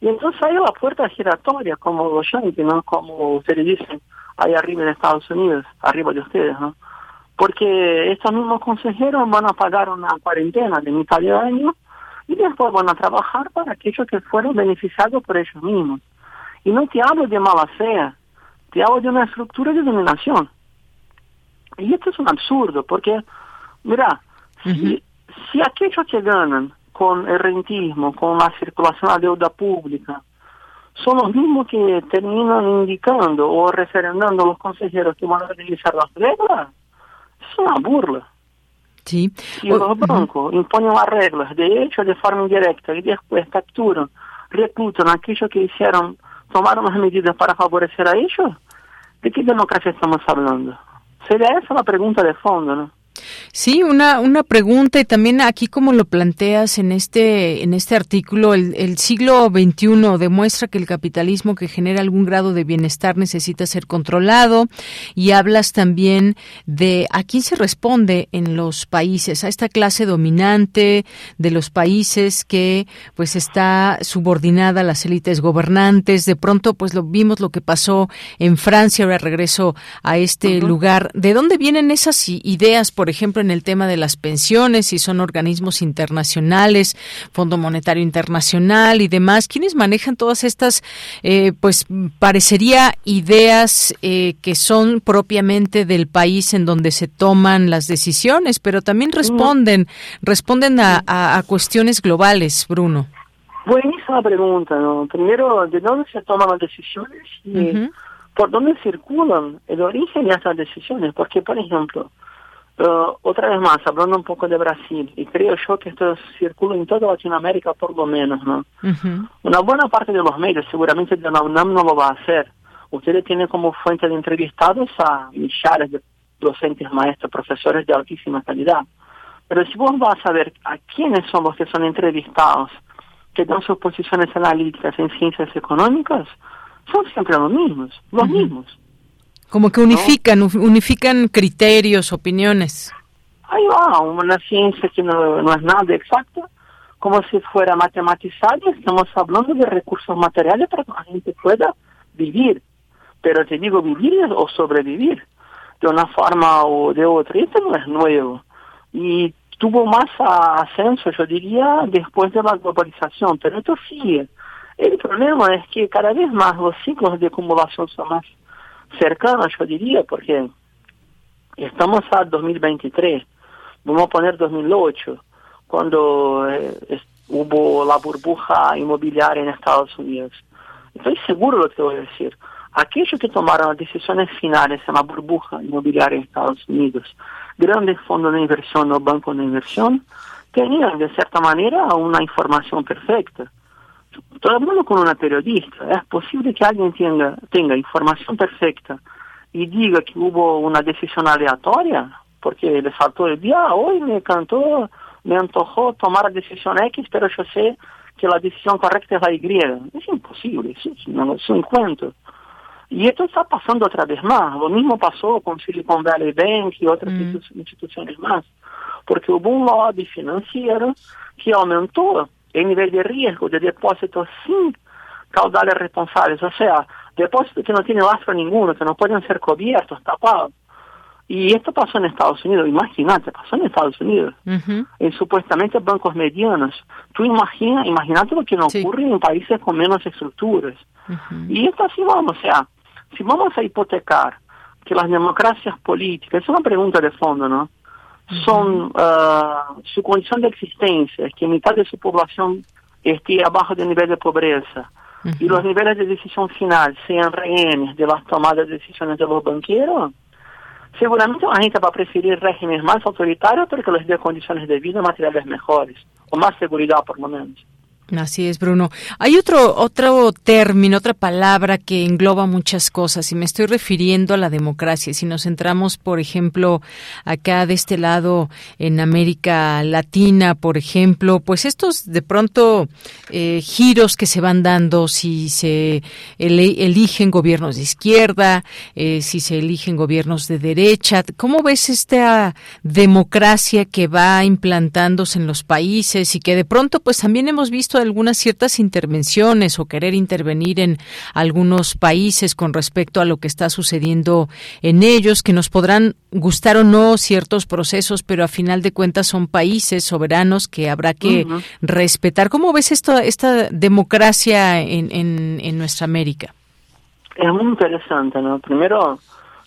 Y entonces hay la puerta giratoria, como los yankees, ¿no? Como ustedes dicen, ahí arriba en Estados Unidos, arriba de ustedes, ¿no? Porque estos mismos consejeros van a pagar una cuarentena de mitad de año y después van a trabajar para aquellos que fueron beneficiados por ellos mismos. Y no te hablo de mala fe, te hablo de una estructura de dominación. Y esto es un absurdo, porque, mira, si, si aquellos que ganan con el rentismo, con la circulación de deuda pública, son los mismos que terminan indicando o referendando a los consejeros que van a realizar las reglas, es una burla. Sí. Si los bancos imponen las reglas, de hecho, de forma indirecta, y después capturan, reclutan a aquellos que hicieron, tomaron las medidas para favorecer a ellos, ¿de qué democracia estamos hablando? Sería esa la pregunta de fondo, ¿no? Sí, una, una pregunta y también aquí como lo planteas en este, en este artículo, el, el, siglo XXI demuestra que el capitalismo que genera algún grado de bienestar necesita ser controlado y hablas también de a quién se responde en los países, a esta clase dominante de los países que pues está subordinada a las élites gobernantes. De pronto pues lo vimos lo que pasó en Francia, ahora regreso a este lugar. ¿De dónde vienen esas ideas, por ejemplo, en el tema de las pensiones, si son organismos internacionales, Fondo Monetario Internacional y demás, ¿quiénes manejan todas estas, eh, pues parecería ideas eh, que son propiamente del país en donde se toman las decisiones, pero también responden, responden a, a, a cuestiones globales, Bruno? Buenísima pregunta, ¿no? Primero, ¿de dónde se toman las decisiones y uh -huh. por dónde circulan el origen de esas decisiones? Porque, por ejemplo, Uh, otra vez más, hablando un poco de Brasil, y creo yo que esto circula en toda Latinoamérica por lo menos, ¿no? Uh -huh. Una buena parte de los medios, seguramente de la UNAM no lo va a hacer. Ustedes tienen como fuente de entrevistados a millares de docentes, maestros, profesores de altísima calidad. Pero si vos vas a ver a quiénes son los que son entrevistados, que dan sus posiciones analíticas en ciencias económicas, son siempre los mismos, los uh -huh. mismos. Como que unifican, ¿no? unifican criterios, opiniones. Ahí va, una ciencia que no, no, es nada exacta, como si fuera matematizada, estamos hablando de recursos materiales para que la gente pueda vivir. Pero te digo vivir o sobrevivir, de una forma o de otra. Esto no es nuevo. Y tuvo más ascenso, yo diría, después de la globalización, pero esto sigue. El problema es que cada vez más los ciclos de acumulación son más cercana, yo diría, porque estamos a 2023, vamos a poner 2008, cuando eh, hubo la burbuja inmobiliaria en Estados Unidos. Estoy seguro de lo que voy a decir. Aquellos que tomaron las decisiones finales en la burbuja inmobiliaria en Estados Unidos, grandes fondos de inversión o bancos de inversión, tenían de cierta manera una información perfecta hablando con una periodista, es posible que alguien tenga, tenga información perfecta y diga que hubo una decisión aleatoria, porque le faltó el día, hoy me cantó, me antojó tomar la decisión X, pero yo sé que la decisión correcta es la Y. Es imposible, eso es, no, es un cuento. Y esto está pasando otra vez más. Lo mismo pasó con Silicon Valley Bank y otras mm. instituciones más, porque hubo un lobby financiero que aumentó el nivel de riesgo de depósitos sin caudales responsables, o sea, depósitos que no tienen rastro ninguno, que no pueden ser cubiertos, tapados. Y esto pasó en Estados Unidos, imagínate, pasó en Estados Unidos, uh -huh. en supuestamente bancos medianos. Tú imagina, imagínate lo que no sí. ocurre en países con menos estructuras. Uh -huh. Y esto así vamos, o sea, si vamos a hipotecar que las democracias políticas, es una pregunta de fondo, ¿no? Son uh, su condición de existencia, que mitad de su población esté abajo del nivel de pobreza uh -huh. y los niveles de decisión final sean rehenes de las tomadas de decisiones de los banqueros, seguramente la gente va a preferir regímenes más autoritarios porque les dé condiciones de vida materiales mejores, o más seguridad por lo menos. Así es, Bruno. Hay otro otro término, otra palabra que engloba muchas cosas y me estoy refiriendo a la democracia. Si nos centramos, por ejemplo, acá de este lado en América Latina, por ejemplo, pues estos de pronto eh, giros que se van dando, si se eligen gobiernos de izquierda, eh, si se eligen gobiernos de derecha, ¿cómo ves esta democracia que va implantándose en los países y que de pronto, pues también hemos visto algunas ciertas intervenciones o querer intervenir en algunos países con respecto a lo que está sucediendo en ellos, que nos podrán gustar o no ciertos procesos, pero a final de cuentas son países soberanos que habrá que respetar. ¿Cómo ves esto, esta democracia en, en, en nuestra América? Es muy interesante, ¿no? Primero,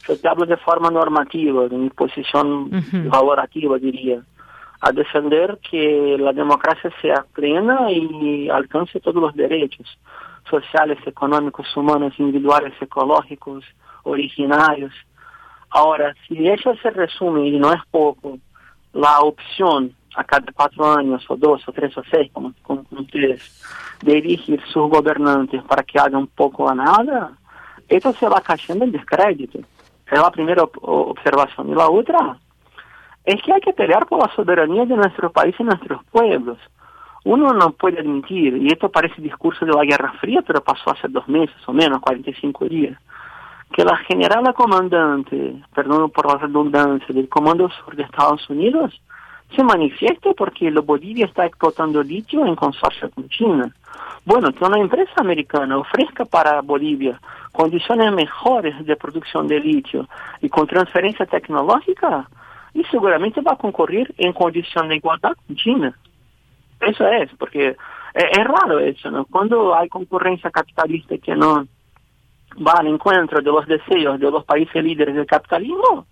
yo te hablo de forma normativa, de mi posición valorativa, diría, a defender que la democracia sea plena y alcance todos los derechos sociales, económicos, humanos, individuales, ecológicos, originarios. Ahora, si eso se resume, y no es poco, la opción a cada cuatro años, o dos, o tres, o seis, como, como ustedes, de elegir sus gobernantes para que hagan poco a nada, esto se va cayendo en descrédito. Es la primera observación. Y la otra es que hay que pelear por la soberanía de nuestro país y nuestros pueblos. Uno no puede admitir, y esto parece discurso de la Guerra Fría, pero pasó hace dos meses o menos, 45 días, que la general comandante, perdón por la redundancia, del Comando Sur de Estados Unidos, se manifiesta porque Bolivia está explotando litio en consorcio con China. Bueno, que una empresa americana ofrezca para Bolivia condiciones mejores de producción de litio y con transferencia tecnológica, y seguramente va a concurrir en condición de igualdad con China. Eso es, porque es, raro eso, ¿no? Cuando hay concurrencia capitalista que no va al encuentro de los deseos de los países líderes del capitalismo,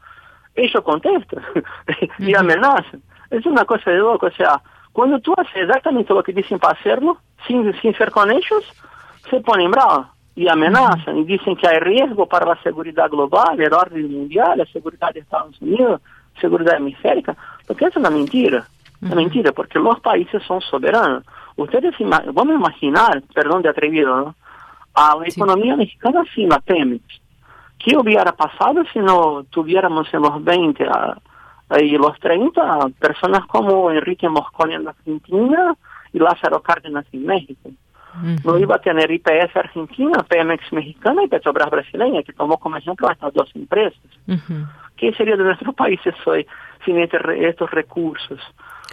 ellos contestan *laughs* y amenazan. Es una cosa de loco, o sea, cuando tú haces exactamente lo que dicen para hacerlo, sin, sin ser con ellos, se ponen bravos y amenazan y dicen que hay riesgo para la seguridad global, el orden mundial, la seguridad de Estados Unidos, seguridad hemisférica, porque es una mentira. Es mentira, porque los países son soberanos. Ustedes vamos a imaginar, perdón de atrevido, ¿no? a la economía mexicana sin la Pemex. ¿Qué hubiera pasado si no tuviéramos en los 20 a, y los 30 personas como Enrique Mosconi en Argentina y Lázaro Cárdenas en México. No iba a tener IPS Argentina, Pemex mexicana y Petrobras brasileña, que tomó como ejemplo estas dos empresas. ¿Qué sería de nuestro país hoy sin este estos recursos?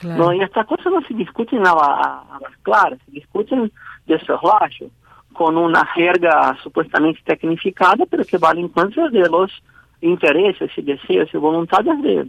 No, y estas cosas no se discuten a, a, las claras, se discuten de soslayo, con una jerga supuestamente tecnificada, pero que va al encuentro de los intereses y deseos y voluntades de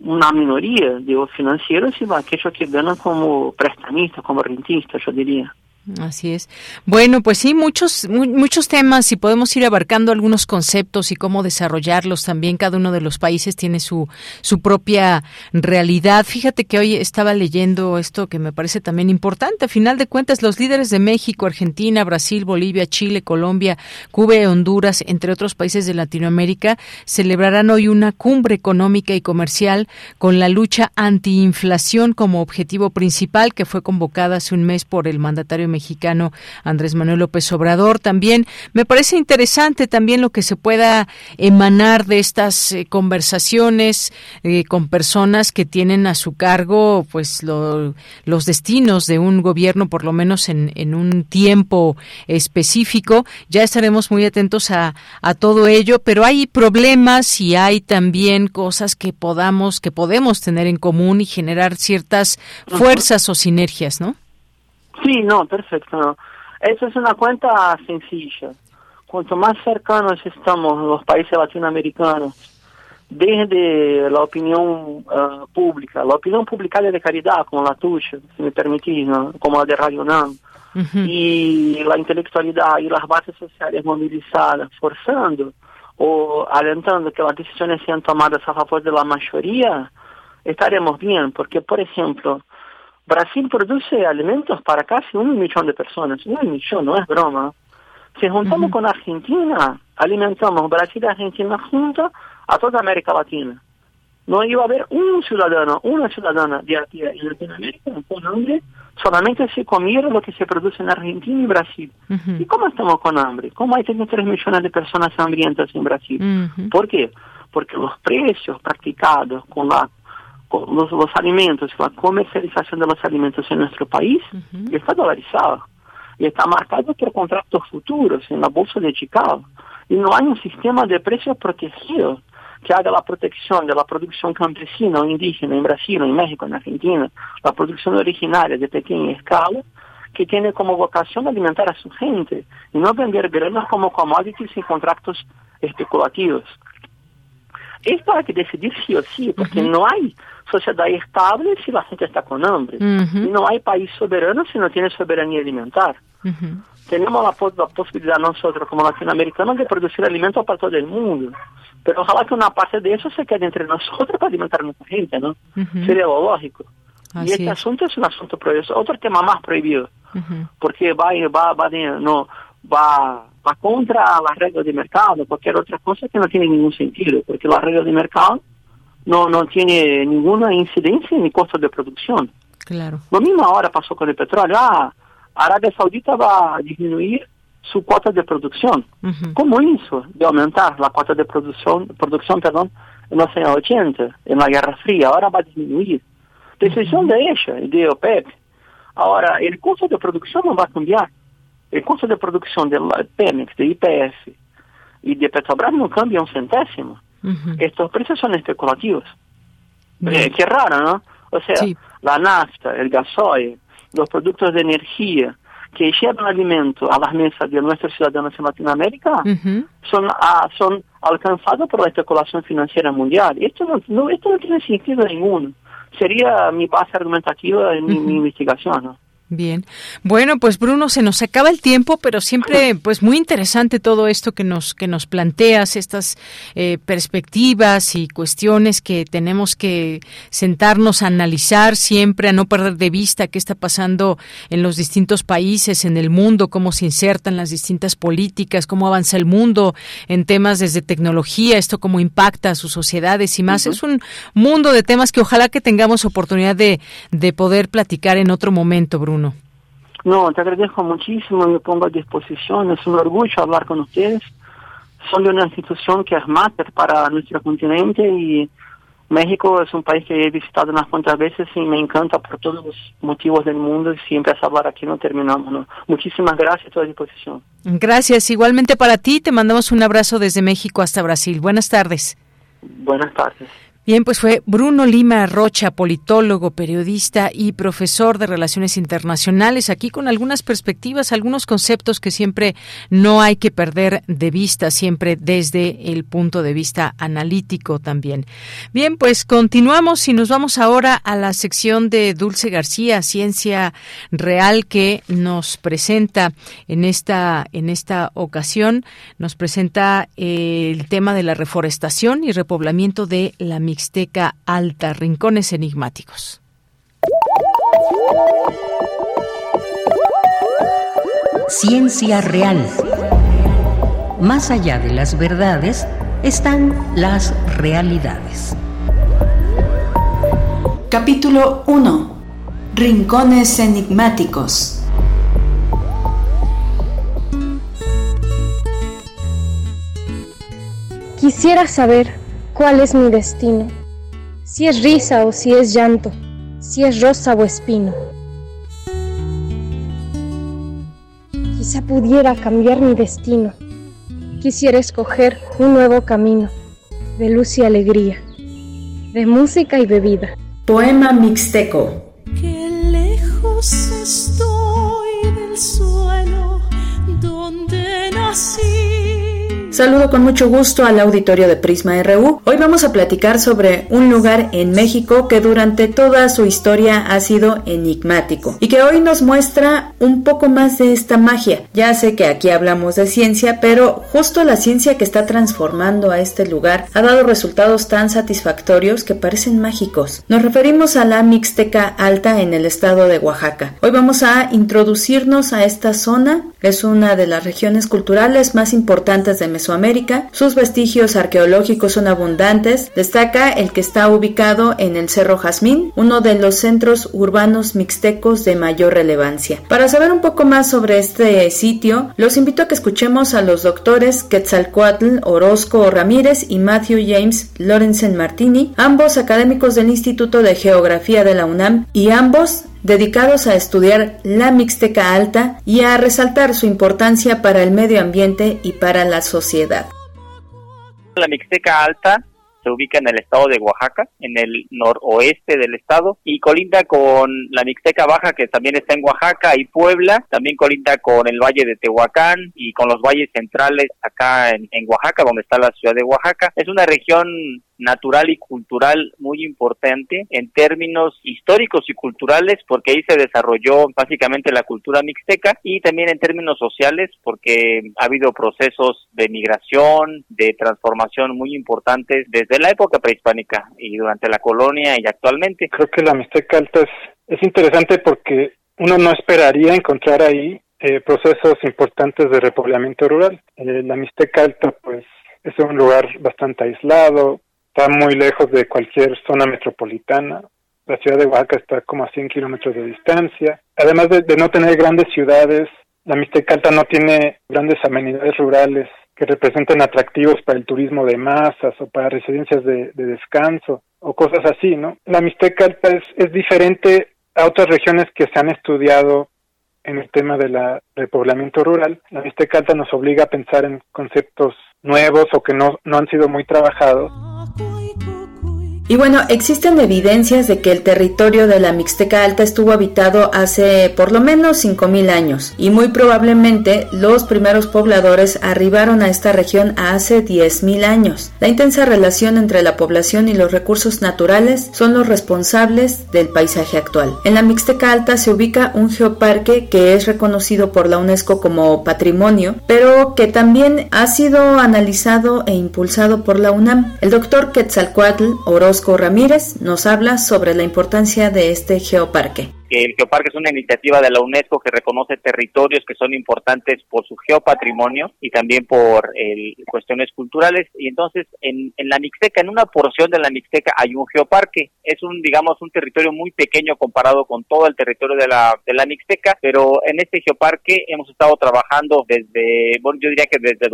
una minoría de los financieros y aquellos que ganan como prestamistas, como rentistas, yo diría. Así es. Bueno, pues sí, muchos muchos temas y podemos ir abarcando algunos conceptos y cómo desarrollarlos también. Cada uno de los países tiene su su propia realidad. Fíjate que hoy estaba leyendo esto que me parece también importante. A final de cuentas, los líderes de México, Argentina, Brasil, Bolivia, Chile, Colombia, Cuba y Honduras, entre otros países de Latinoamérica, celebrarán hoy una cumbre económica y comercial con la lucha antiinflación como objetivo principal que fue convocada hace un mes por el mandatario mexicano Andrés Manuel López Obrador. También me parece interesante también lo que se pueda emanar de estas eh, conversaciones eh, con personas que tienen a su cargo pues los destinos de un gobierno por lo menos en, en un tiempo específico. Ya estaremos muy atentos a, a todo ello, pero hay problemas y hay también cosas que podamos que podemos tener en común y generar ciertas fuerzas o sinergias, ¿no? Sí, no, perfecto. Esa es una cuenta sencilla. Cuanto más cercanos estamos los países latinoamericanos, desde la opinión uh, pública, la opinión pública de caridad, como la tuya, si me permitís, ¿no? como la de Radio uh -huh. y la intelectualidad y las bases sociales movilizadas, forzando o alentando que las decisiones sean tomadas a favor de la mayoría, estaremos bien, porque, por ejemplo, Brasil produce alimentos para casi un millón de personas. Un millón, no es broma. Si juntamos con Argentina, alimentamos Brasil y Argentina juntos a toda América Latina. No iba a haber un ciudadano, una ciudadana de aquí en Latinoamérica con hambre, solamente si comiera lo que se produce en Argentina y Brasil. ¿Y cómo estamos con hambre? ¿Cómo hay 33 millones de personas hambrientas en Brasil? ¿Por qué? Porque los precios practicados con la los, los, alimentos, la comercialización de los alimentos en nuestro país uh -huh. está dolarizada y está marcado por contratos futuros en la bolsa de Chicago. Y no hay un sistema de precios protegido que haga la protección de la producción campesina o indígena en Brasil, en México, en Argentina, la producción originaria de pequeña escala que tiene como vocación alimentar a su gente y no vender granos como commodities y contratos especulativos. Esto hay que decidir sí o sí, porque no hay sociedad estable si la gente está con hambre. Y no hay país soberano si no tiene soberanía alimentar. Tenemos la, la, posibilidad nosotros como latinoamericanos de producir alimentos para todo el mundo. Pero ojalá que una parte de eso se quede entre nosotros para alimentar a nuestra gente, ¿no? Sería lo lógico. y este asunto es un asunto prohibido. Otro tema más prohibido. Porque va, va, va, no, va, va contra las reglas de mercado, cualquier otra cosa que no tiene ningún sentido. Porque las reglas de mercado no, no tiene ninguna incidencia en el costo de producción. Claro. Lo mismo ahora pasó con el petróleo. Ah, Arabia Saudita va a disminuir su cuota de producción. ¿Cómo hizo de aumentar la cuota de producción, producción perdón, en los años 80, en la Guerra Fría? Ahora va a disminuir. Decisión de ella, de OPEP. Ahora, el costo de producción no va a cambiar. El costo de producción de Pemex, de IPF y de Petrobras no cambia un centésimo. Estos precios son especulativos. Eh, qué raro, ¿no? O sea, la nafta, el gasoil, los productos de energía que llevan alimento a las mesas de nuestros ciudadanos en Latinoamérica son, ah, son alcanzados por la especulación financiera mundial. Esto no, no, esto no tiene sentido ninguno. Sería mi base argumentativa en mi, mi investigación. ¿no? Bien. Bueno, pues Bruno, se nos acaba el tiempo, pero siempre pues muy interesante todo esto que nos que nos planteas, estas eh, perspectivas y cuestiones que tenemos que sentarnos a analizar siempre, a no perder de vista qué está pasando en los distintos países, en el mundo, cómo se insertan las distintas políticas, cómo avanza el mundo en temas desde tecnología, esto cómo impacta a sus sociedades y más. Es un mundo de temas que ojalá que tengamos oportunidad de, de poder platicar en otro momento, Bruno. No, te agradezco muchísimo, me pongo a disposición, es un orgullo hablar con ustedes. Son de una institución que es máster para nuestro continente y México es un país que he visitado unas cuantas veces y me encanta por todos los motivos del mundo y si empieza a hablar aquí no terminamos. ¿no? Muchísimas gracias, a tu disposición. Gracias, igualmente para ti, te mandamos un abrazo desde México hasta Brasil. Buenas tardes. Buenas tardes. Bien, pues fue Bruno Lima Rocha, politólogo, periodista y profesor de Relaciones Internacionales, aquí con algunas perspectivas, algunos conceptos que siempre no hay que perder de vista, siempre desde el punto de vista analítico también. Bien, pues continuamos y nos vamos ahora a la sección de Dulce García, Ciencia Real, que nos presenta en esta, en esta ocasión, nos presenta el tema de la reforestación y repoblamiento de la Mixteca Alta, Rincones Enigmáticos. Ciencia real. Más allá de las verdades están las realidades. Capítulo 1. Rincones enigmáticos. Quisiera saber cuál es mi destino, si es risa o si es llanto, si es rosa o espino. Quizá pudiera cambiar mi destino, quisiera escoger un nuevo camino de luz y alegría, de música y bebida. Poema mixteco. Qué lejos estoy del suelo donde nací. Saludo con mucho gusto al auditorio de Prisma RU. Hoy vamos a platicar sobre un lugar en México que durante toda su historia ha sido enigmático y que hoy nos muestra un poco más de esta magia. Ya sé que aquí hablamos de ciencia, pero justo la ciencia que está transformando a este lugar ha dado resultados tan satisfactorios que parecen mágicos. Nos referimos a la Mixteca Alta en el estado de Oaxaca. Hoy vamos a introducirnos a esta zona. Es una de las regiones culturales más importantes de Mesoamérica. Sus vestigios arqueológicos son abundantes. Destaca el que está ubicado en el Cerro Jazmín, uno de los centros urbanos mixtecos de mayor relevancia. Para saber un poco más sobre este sitio, los invito a que escuchemos a los doctores Quetzalcoatl Orozco Ramírez y Matthew James Lorenzen Martini, ambos académicos del Instituto de Geografía de la UNAM y ambos dedicados a estudiar la Mixteca Alta y a resaltar su importancia para el medio ambiente y para la sociedad. La Mixteca Alta se ubica en el estado de Oaxaca, en el noroeste del estado, y colinda con la Mixteca Baja, que también está en Oaxaca, y Puebla, también colinda con el Valle de Tehuacán y con los valles centrales acá en, en Oaxaca, donde está la ciudad de Oaxaca. Es una región natural y cultural muy importante en términos históricos y culturales porque ahí se desarrolló básicamente la cultura mixteca y también en términos sociales porque ha habido procesos de migración, de transformación muy importantes desde la época prehispánica y durante la colonia y actualmente. Creo que la Mixteca Alta es, es interesante porque uno no esperaría encontrar ahí eh, procesos importantes de repoblamiento rural. Eh, la Mixteca Alta pues es un lugar bastante aislado, está muy lejos de cualquier zona metropolitana. La ciudad de Oaxaca está como a 100 kilómetros de distancia. Además de, no tener grandes ciudades, la Mixteca Alta no tiene grandes amenidades rurales que representen atractivos para el turismo de masas o para residencias de, descanso o cosas así, ¿no? La Mixteca Alta es, es diferente a otras regiones que se han estudiado en el tema de la repoblamiento rural. La Mixteca Alta nos obliga a pensar en conceptos nuevos o que no han sido muy trabajados y bueno, existen evidencias de que el territorio de la Mixteca Alta estuvo habitado hace por lo menos 5.000 años y muy probablemente los primeros pobladores arribaron a esta región hace 10.000 años. La intensa relación entre la población y los recursos naturales son los responsables del paisaje actual. En la Mixteca Alta se ubica un geoparque que es reconocido por la UNESCO como patrimonio, pero que también ha sido analizado e impulsado por la UNAM. El doctor Quetzalcoatl Orozco Ramírez nos habla sobre la importancia de este geoparque el Geoparque es una iniciativa de la UNESCO que reconoce territorios que son importantes por su geopatrimonio y también por cuestiones culturales. Y entonces en, la Mixteca, en una porción de la Mixteca hay un geoparque. Es un, digamos, un territorio muy pequeño comparado con todo el territorio de la, de la Mixteca, pero en este geoparque hemos estado trabajando desde, bueno, yo diría que desde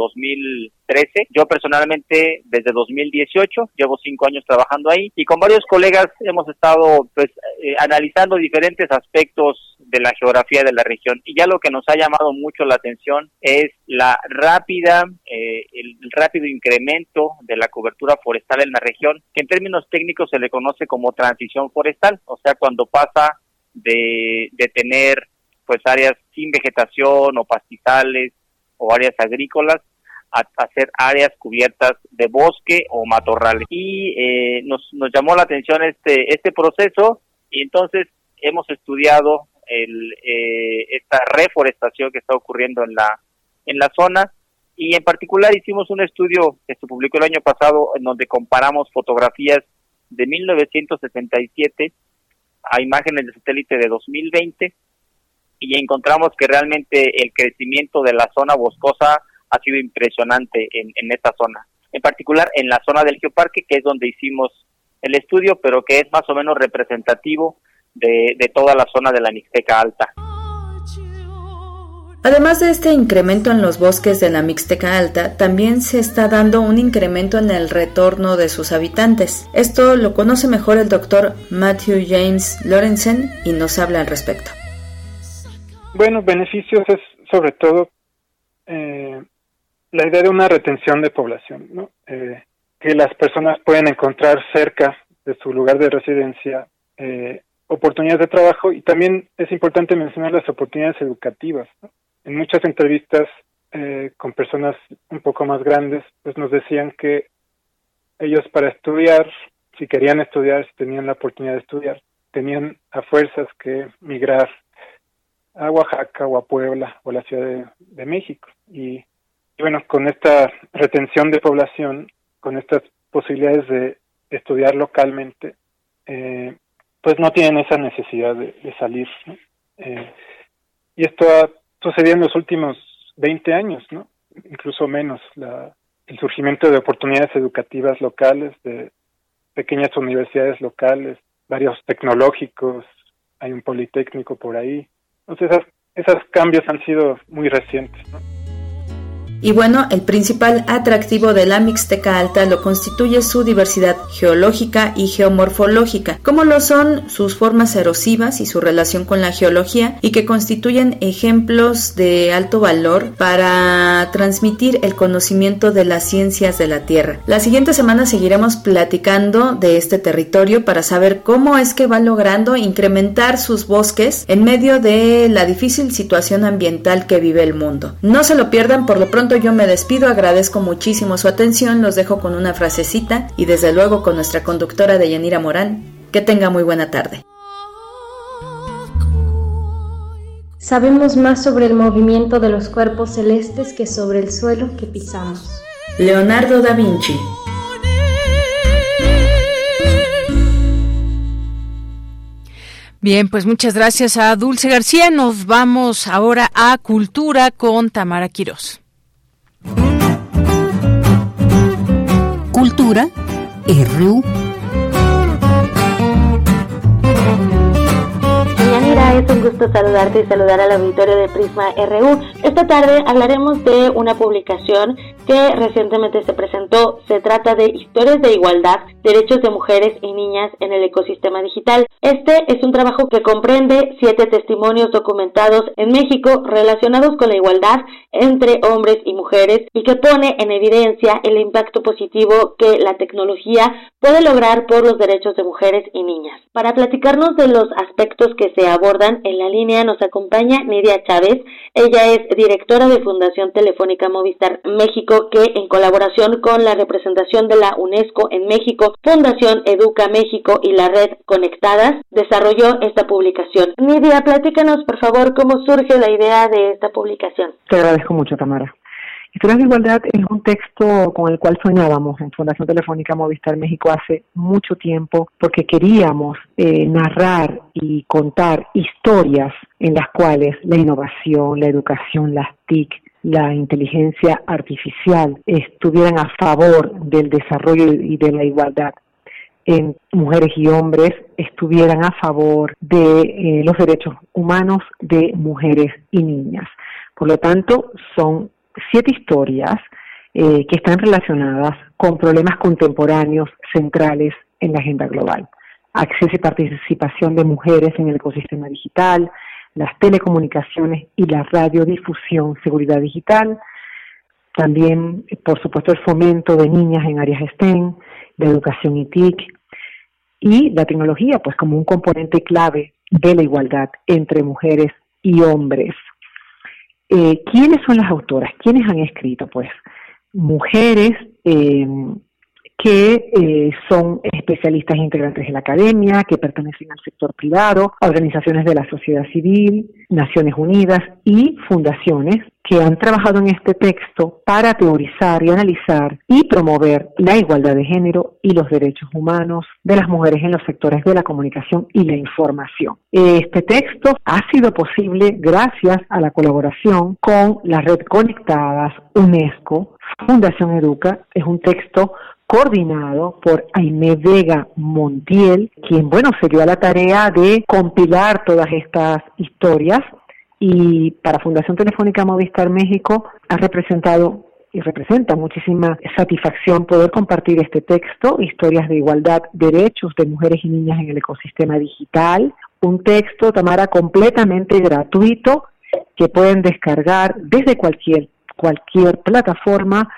2013. Yo personalmente desde 2018, llevo cinco años trabajando ahí y con varios colegas hemos estado pues eh, analizando diferentes aspectos de la geografía de la región. Y ya lo que nos ha llamado mucho la atención es la rápida, eh, el rápido incremento de la cobertura forestal en la región, que en términos técnicos se le conoce como transición forestal, o sea, cuando pasa de, de tener pues áreas sin vegetación o pastizales o áreas agrícolas a hacer áreas cubiertas de bosque o matorrales. Y eh, nos, nos llamó la atención este, este proceso y entonces hemos estudiado el, eh, esta reforestación que está ocurriendo en la, en la zona y en particular hicimos un estudio que se publicó el año pasado en donde comparamos fotografías de 1977 a imágenes de satélite de 2020 y encontramos que realmente el crecimiento de la zona boscosa ha sido impresionante en, en esta zona, en particular en la zona del geoparque, que es donde hicimos el estudio, pero que es más o menos representativo de, toda la zona de la Mixteca Alta. Además de este incremento en los bosques de la Mixteca Alta, también se está dando un incremento en el retorno de sus habitantes. Esto lo conoce mejor el doctor Matthew James Lorenzen y nos habla al respecto. Bueno, beneficios es sobre todo eh, la idea de una retención de población. Eh, que las personas pueden encontrar cerca de su lugar de residencia eh, oportunidades de trabajo y también es importante mencionar las oportunidades educativas. En muchas entrevistas eh, con personas un poco más grandes, pues nos decían que ellos para estudiar, si querían estudiar, si tenían la oportunidad de estudiar, tenían a fuerzas que migrar a Oaxaca o a Puebla o a la Ciudad de, México. Y, bueno, con esta retención de población, con estas posibilidades de estudiar localmente, eh, pues no tienen esa necesidad de, salir. Eh, y esto ha sucedido en los últimos 20 años, ¿no? incluso menos, la, el surgimiento de oportunidades educativas locales, de pequeñas universidades locales, varios tecnológicos, hay un politécnico por ahí. Entonces, esos cambios han sido muy recientes. ¿no? Y bueno, el principal atractivo de la Mixteca Alta lo constituye su diversidad geológica y geomorfológica, como lo son sus formas erosivas y su relación con la geología, y que constituyen ejemplos de alto valor para transmitir el conocimiento de las ciencias de la Tierra. La siguiente semana seguiremos platicando de este territorio para saber cómo es que va logrando incrementar sus bosques en medio de la difícil situación ambiental que vive el mundo. No se lo pierdan, por lo pronto yo me despido, agradezco muchísimo su atención, los dejo con una frasecita y desde luego con nuestra conductora de Yanira Morán. Que tenga muy buena tarde. Sabemos más sobre el movimiento de los cuerpos celestes que sobre el suelo que pisamos. Leonardo da Vinci. Bien, pues muchas gracias a Dulce García. Nos vamos ahora a Cultura con Tamara Quirós. Cultura RU. Mira, es un gusto saludarte y saludar al auditorio de Prisma RU. Esta tarde hablaremos de una publicación que recientemente se presentó. Se trata de Historias de Igualdad, Derechos de Mujeres y Niñas en el Ecosistema Digital. Este es un trabajo que comprende siete testimonios documentados en México relacionados con la igualdad entre hombres y mujeres y que pone en evidencia el impacto positivo que la tecnología puede lograr por los derechos de mujeres y niñas. Para platicarnos de los aspectos que se abordan en la línea nos acompaña Nidia Chávez. Ella es directora de Fundación Telefónica Movistar México que en colaboración con la representación de la UNESCO en México, Fundación Educa México y la red Conectadas desarrolló esta publicación. Nidia, platícanos por favor cómo surge la idea de esta publicación. Te agradezco mucho, Tamara. Historias de Igualdad es un texto con el cual soñábamos en Fundación Telefónica Movistar México hace mucho tiempo porque queríamos eh, narrar y contar historias en las cuales la innovación, la educación, las TIC, la inteligencia artificial estuvieran a favor del desarrollo y de la igualdad en mujeres y hombres estuvieran a favor de eh, los derechos humanos de mujeres y niñas. Por lo tanto, son siete historias eh, que están relacionadas con problemas contemporáneos centrales en la agenda global. Acceso y participación de mujeres en el ecosistema digital, las telecomunicaciones y la radiodifusión, seguridad digital, también, por supuesto, el fomento de niñas en áreas STEM, de educación y TIC, y la tecnología, pues como un componente clave de la igualdad entre mujeres y hombres. Eh, ¿Quiénes son las autoras? ¿Quiénes han escrito? Pues mujeres eh, que eh, son especialistas integrantes de la academia, que pertenecen al sector privado, organizaciones de la sociedad civil, Naciones Unidas y fundaciones que han trabajado en este texto para teorizar y analizar y promover la igualdad de género y los derechos humanos de las mujeres en los sectores de la comunicación y la información. Este texto ha sido posible gracias a la colaboración con la red Conectadas, UNESCO, Fundación Educa. Es un texto coordinado por Aime Vega Montiel, quien, bueno, se dio a la tarea de compilar todas estas historias y para Fundación Telefónica Movistar México ha representado y representa muchísima satisfacción poder compartir este texto, Historias de Igualdad, Derechos de Mujeres y Niñas en el Ecosistema Digital, un texto, Tamara, completamente gratuito que pueden descargar desde cualquier, cualquier plataforma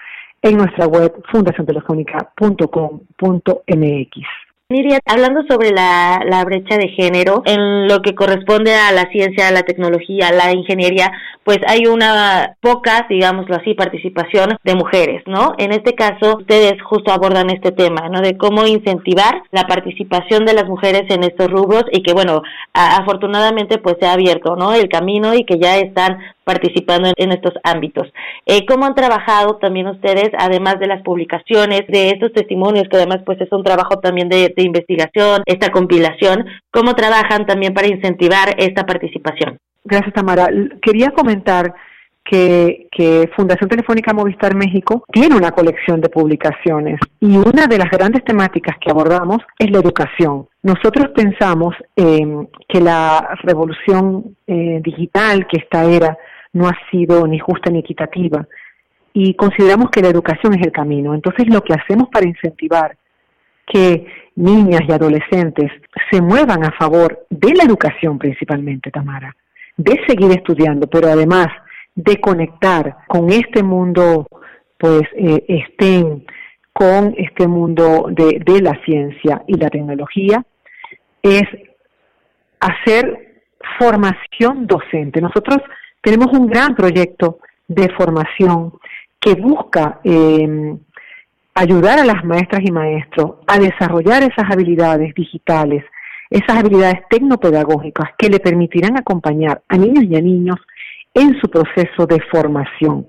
en nuestra web fundaciontelefónica.com.mx. Miriam, hablando sobre la, la, brecha de género, en lo que corresponde a la ciencia, a la tecnología, a la ingeniería, pues hay una poca, digámoslo así, participación de mujeres, ¿no? En este caso, ustedes justo abordan este tema, ¿no? De cómo incentivar la participación de las mujeres en estos rubros y que, bueno, afortunadamente pues se ha abierto, ¿no? El camino y que ya están participando en, estos ámbitos. Eh, ¿Cómo han trabajado también ustedes, además de las publicaciones, de estos testimonios, que además pues es un trabajo también de, de investigación, esta compilación, cómo trabajan también para incentivar esta participación? Gracias, Tamara. Quería comentar que, Fundación Telefónica Movistar México tiene una colección de publicaciones y una de las grandes temáticas que abordamos es la educación. Nosotros pensamos que la revolución eh, digital que esta era no ha sido ni justa ni equitativa y consideramos que la educación es el camino. Entonces lo que hacemos para incentivar que niñas y adolescentes se muevan a favor de la educación principalmente, Tamara, de seguir estudiando, pero además de conectar con este mundo, pues eh, estén con este mundo de, de la ciencia y la tecnología, es hacer formación docente. Nosotros tenemos un gran proyecto de formación que busca eh, ayudar a las maestras y maestros a desarrollar esas habilidades digitales, esas habilidades tecnopedagógicas que le permitirán acompañar a niños y a niños en su proceso de formación.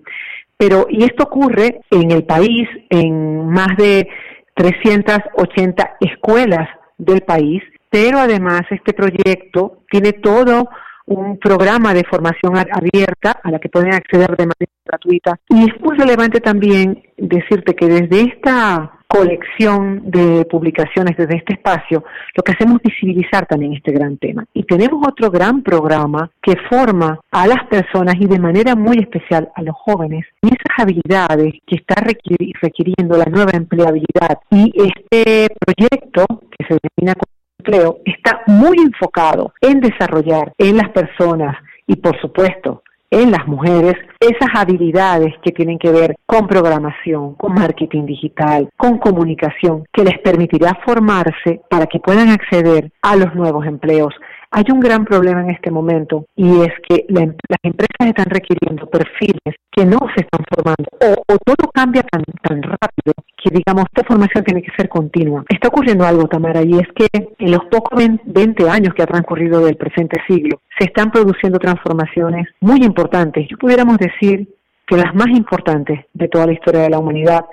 Pero, y esto ocurre en el país, en más de 380 escuelas del país, pero además este proyecto tiene todo un programa de formación abierta a la que pueden acceder de manera gratuita. Y es muy relevante también decirte que desde esta colección de publicaciones desde este espacio, lo que hacemos es visibilizar también este gran tema. Y tenemos otro gran programa que forma a las personas y de manera muy especial a los jóvenes en esas habilidades que está requiriendo la nueva empleabilidad. Y este proyecto, que se denomina empleo está muy enfocado en desarrollar en las personas y por supuesto en las mujeres esas habilidades que tienen que ver con programación, con marketing digital, con comunicación, que les permitirá formarse para que puedan acceder a los nuevos empleos, hay un gran problema en este momento y es que las empresas están requiriendo perfiles que no se están formando o, todo cambia tan, tan rápido que digamos esta formación tiene que ser continua. Está ocurriendo algo, Tamara, y es que en los pocos 20 años que ha transcurrido del presente siglo se están produciendo transformaciones muy importantes. Yo pudiéramos decir que las más importantes de toda la historia de la humanidad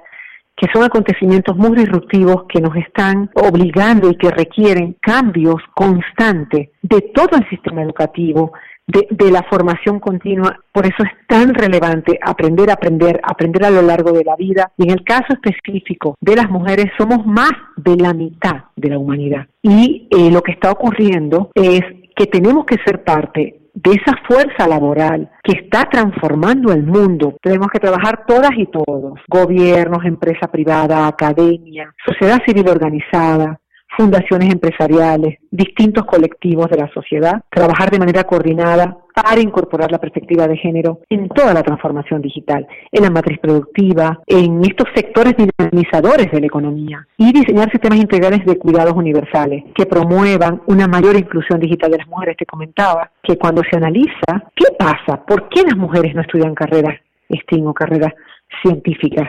que son acontecimientos muy disruptivos que nos están obligando y que requieren cambios constantes de todo el sistema educativo, de, la formación continua. Por eso es tan relevante aprender, aprender, aprender a lo largo de la vida. Y en el caso específico de las mujeres, somos más de la mitad de la humanidad. Y eh, lo que está ocurriendo es que tenemos que ser parte de esa fuerza laboral que está transformando el mundo. Tenemos que trabajar todas y todos, gobiernos, empresa privada, academia, sociedad civil organizada, fundaciones empresariales, distintos colectivos de la sociedad, trabajar de manera coordinada para incorporar la perspectiva de género en toda la transformación digital, en la matriz productiva, en estos sectores dinamizadores de la economía y diseñar sistemas integrales de cuidados universales que promuevan una mayor inclusión digital de las mujeres. Te comentaba que cuando se analiza qué pasa, por qué las mujeres no estudian carreras STEAM o carreras científicas,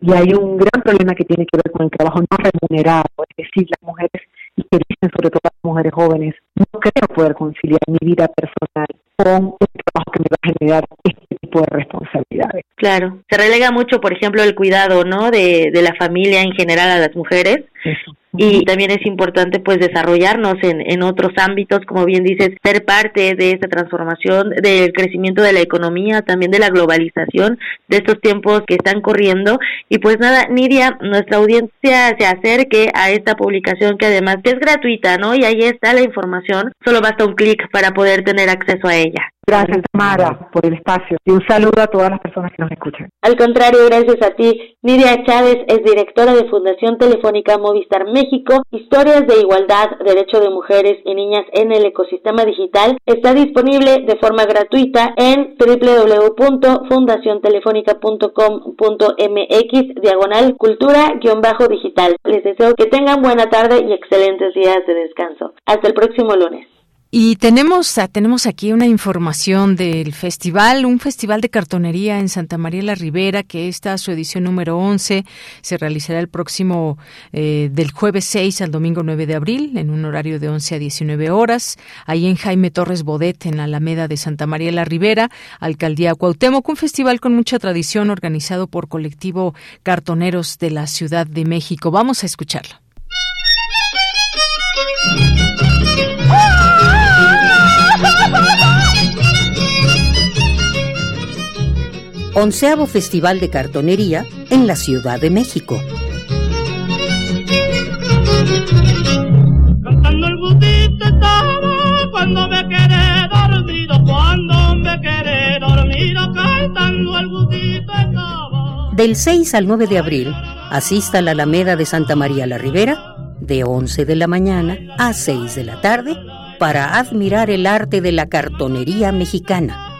y hay un gran problema que tiene que ver con el trabajo no remunerado, es decir, las mujeres, y que dicen sobre todo las mujeres jóvenes, no creo poder conciliar mi vida personal con el trabajo que me va a generar este tipo de responsabilidades. Claro, se relega mucho, por ejemplo, el cuidado, ¿no? De, de la familia en general a las mujeres. Eso y también es importante pues desarrollarnos en, en otros ámbitos, como bien dices, ser parte de esta transformación, del crecimiento de la economía, también de la globalización, de estos tiempos que están corriendo. Y pues nada, Nidia, nuestra audiencia se acerque a esta publicación que además es gratuita, ¿no? Y ahí está la información, solo basta un clic para poder tener acceso a ella. Gracias, Tamara, por el espacio y un saludo a todas las personas que nos escuchan. Al contrario, gracias a ti. Nidia Chávez es directora de Fundación Telefónica Movistar México. Historias de igualdad, derecho de mujeres y niñas en el ecosistema digital está disponible de forma gratuita en www.fundaciontelefónica.com.mx diagonal cultura-digital. Les deseo que tengan buena tarde y excelentes días de descanso. Hasta el próximo lunes. Y tenemos, tenemos aquí una información del festival, un festival de cartonería en Santa María la Ribera, que está su edición número 11, se realizará el próximo eh, del jueves 6 al domingo 9 de abril, en un horario de 11 a 19 horas, ahí en Jaime Torres Bodet, en la Alameda de Santa María la Ribera, Alcaldía Cuauhtémoc, un festival con mucha tradición organizado por colectivo Cartoneros de la Ciudad de México. Vamos a escucharlo. Onceavo Festival de Cartonería en la Ciudad de México. Cantando el gustito estaba cuando me quedé dormido, cuando me quedé dormido, cantando el gustito estaba. Del 6 al 9 de abril, asista a la Alameda de Santa María la Ribera de 11 de la mañana a 6 de la tarde para admirar el arte de la cartonería mexicana.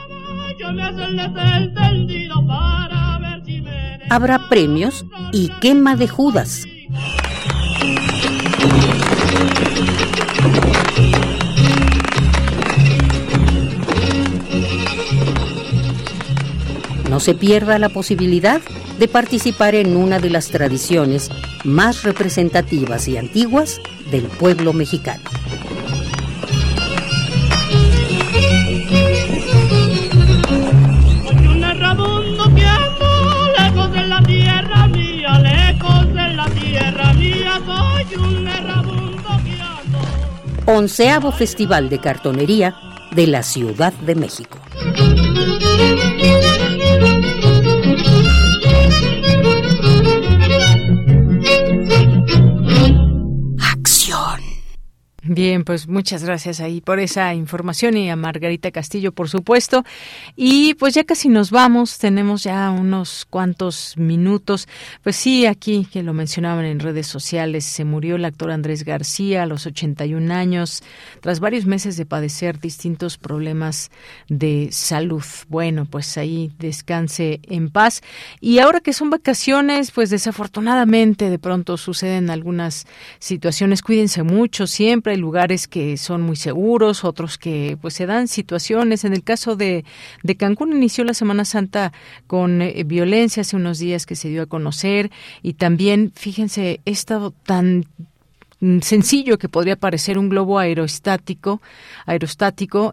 Habrá premios y quema de Judas. No se pierda la posibilidad de participar en una de las tradiciones más representativas y antiguas del pueblo mexicano. Onceavo Festival de Cartonería de la Ciudad de México. Bien, pues muchas gracias ahí por esa información y a Margarita Castillo, por supuesto. Y pues ya casi nos vamos, tenemos ya unos cuantos minutos. Pues sí, aquí que lo mencionaban en redes sociales, se murió el actor Andrés García a los 81 años, tras varios meses de padecer distintos problemas de salud. Bueno, pues ahí descanse en paz. Y ahora que son vacaciones, pues desafortunadamente de pronto suceden algunas situaciones. Cuídense mucho siempre lugares que son muy seguros, otros que pues se dan situaciones. En el caso de, de Cancún inició la Semana Santa con eh, violencia hace unos días que se dio a conocer y también, fíjense, he estado tan sencillo que podría parecer un globo aerostático, aerostático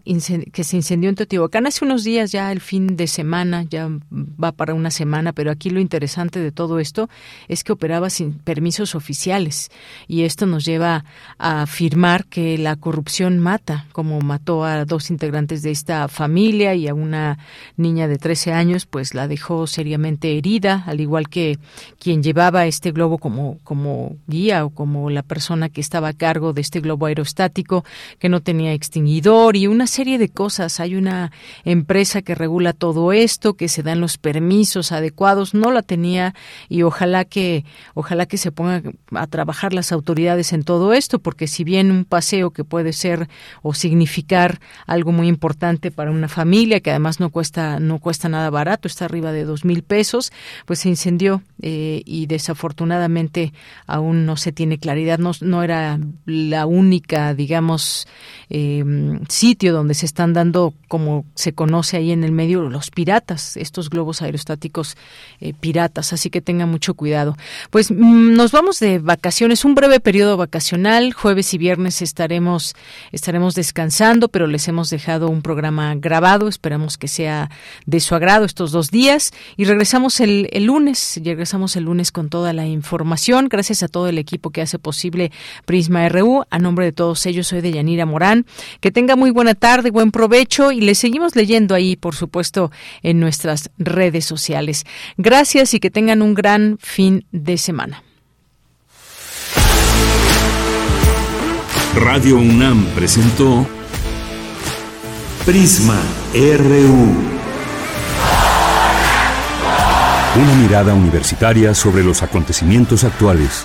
que se incendió en Teotihuacán hace unos días ya el fin de semana, ya va para una semana, pero aquí lo interesante de todo esto es que operaba sin permisos oficiales y esto nos lleva a afirmar que la corrupción mata, como mató a dos integrantes de esta familia y a una niña de 13 años, pues la dejó seriamente herida, al igual que quien llevaba este globo como como guía o como la persona que estaba a cargo de este globo aerostático, que no tenía extinguidor y una serie de cosas. Hay una empresa que regula todo esto, que se dan los permisos adecuados, no la tenía y ojalá que ojalá que se pongan a trabajar las autoridades en todo esto, porque si bien un paseo que puede ser o significar algo muy importante para una familia, que además no cuesta no cuesta nada barato, está arriba de dos mil pesos, pues se incendió eh, y desafortunadamente aún no se tiene claridad, no, no era la única, digamos, em, sitio donde se están dando, como se conoce ahí en el medio, los piratas, estos globos aerostáticos eh, piratas, así que tengan mucho cuidado. Pues mm, nos vamos de vacaciones, un breve periodo vacacional, jueves y viernes estaremos, estaremos descansando, pero les hemos dejado un programa grabado, esperamos que sea de su agrado estos dos días. Y regresamos el, el lunes, regresamos el lunes con toda la información, gracias a todo el equipo que hace posible Prisma RU. A nombre de todos ellos, soy de Yanira Morán. Que tenga muy buena tarde, buen provecho y le seguimos leyendo ahí, por supuesto, en nuestras redes sociales. Gracias y que tengan un gran fin de semana. Radio UNAM presentó Prisma RU. Una mirada universitaria sobre los acontecimientos actuales.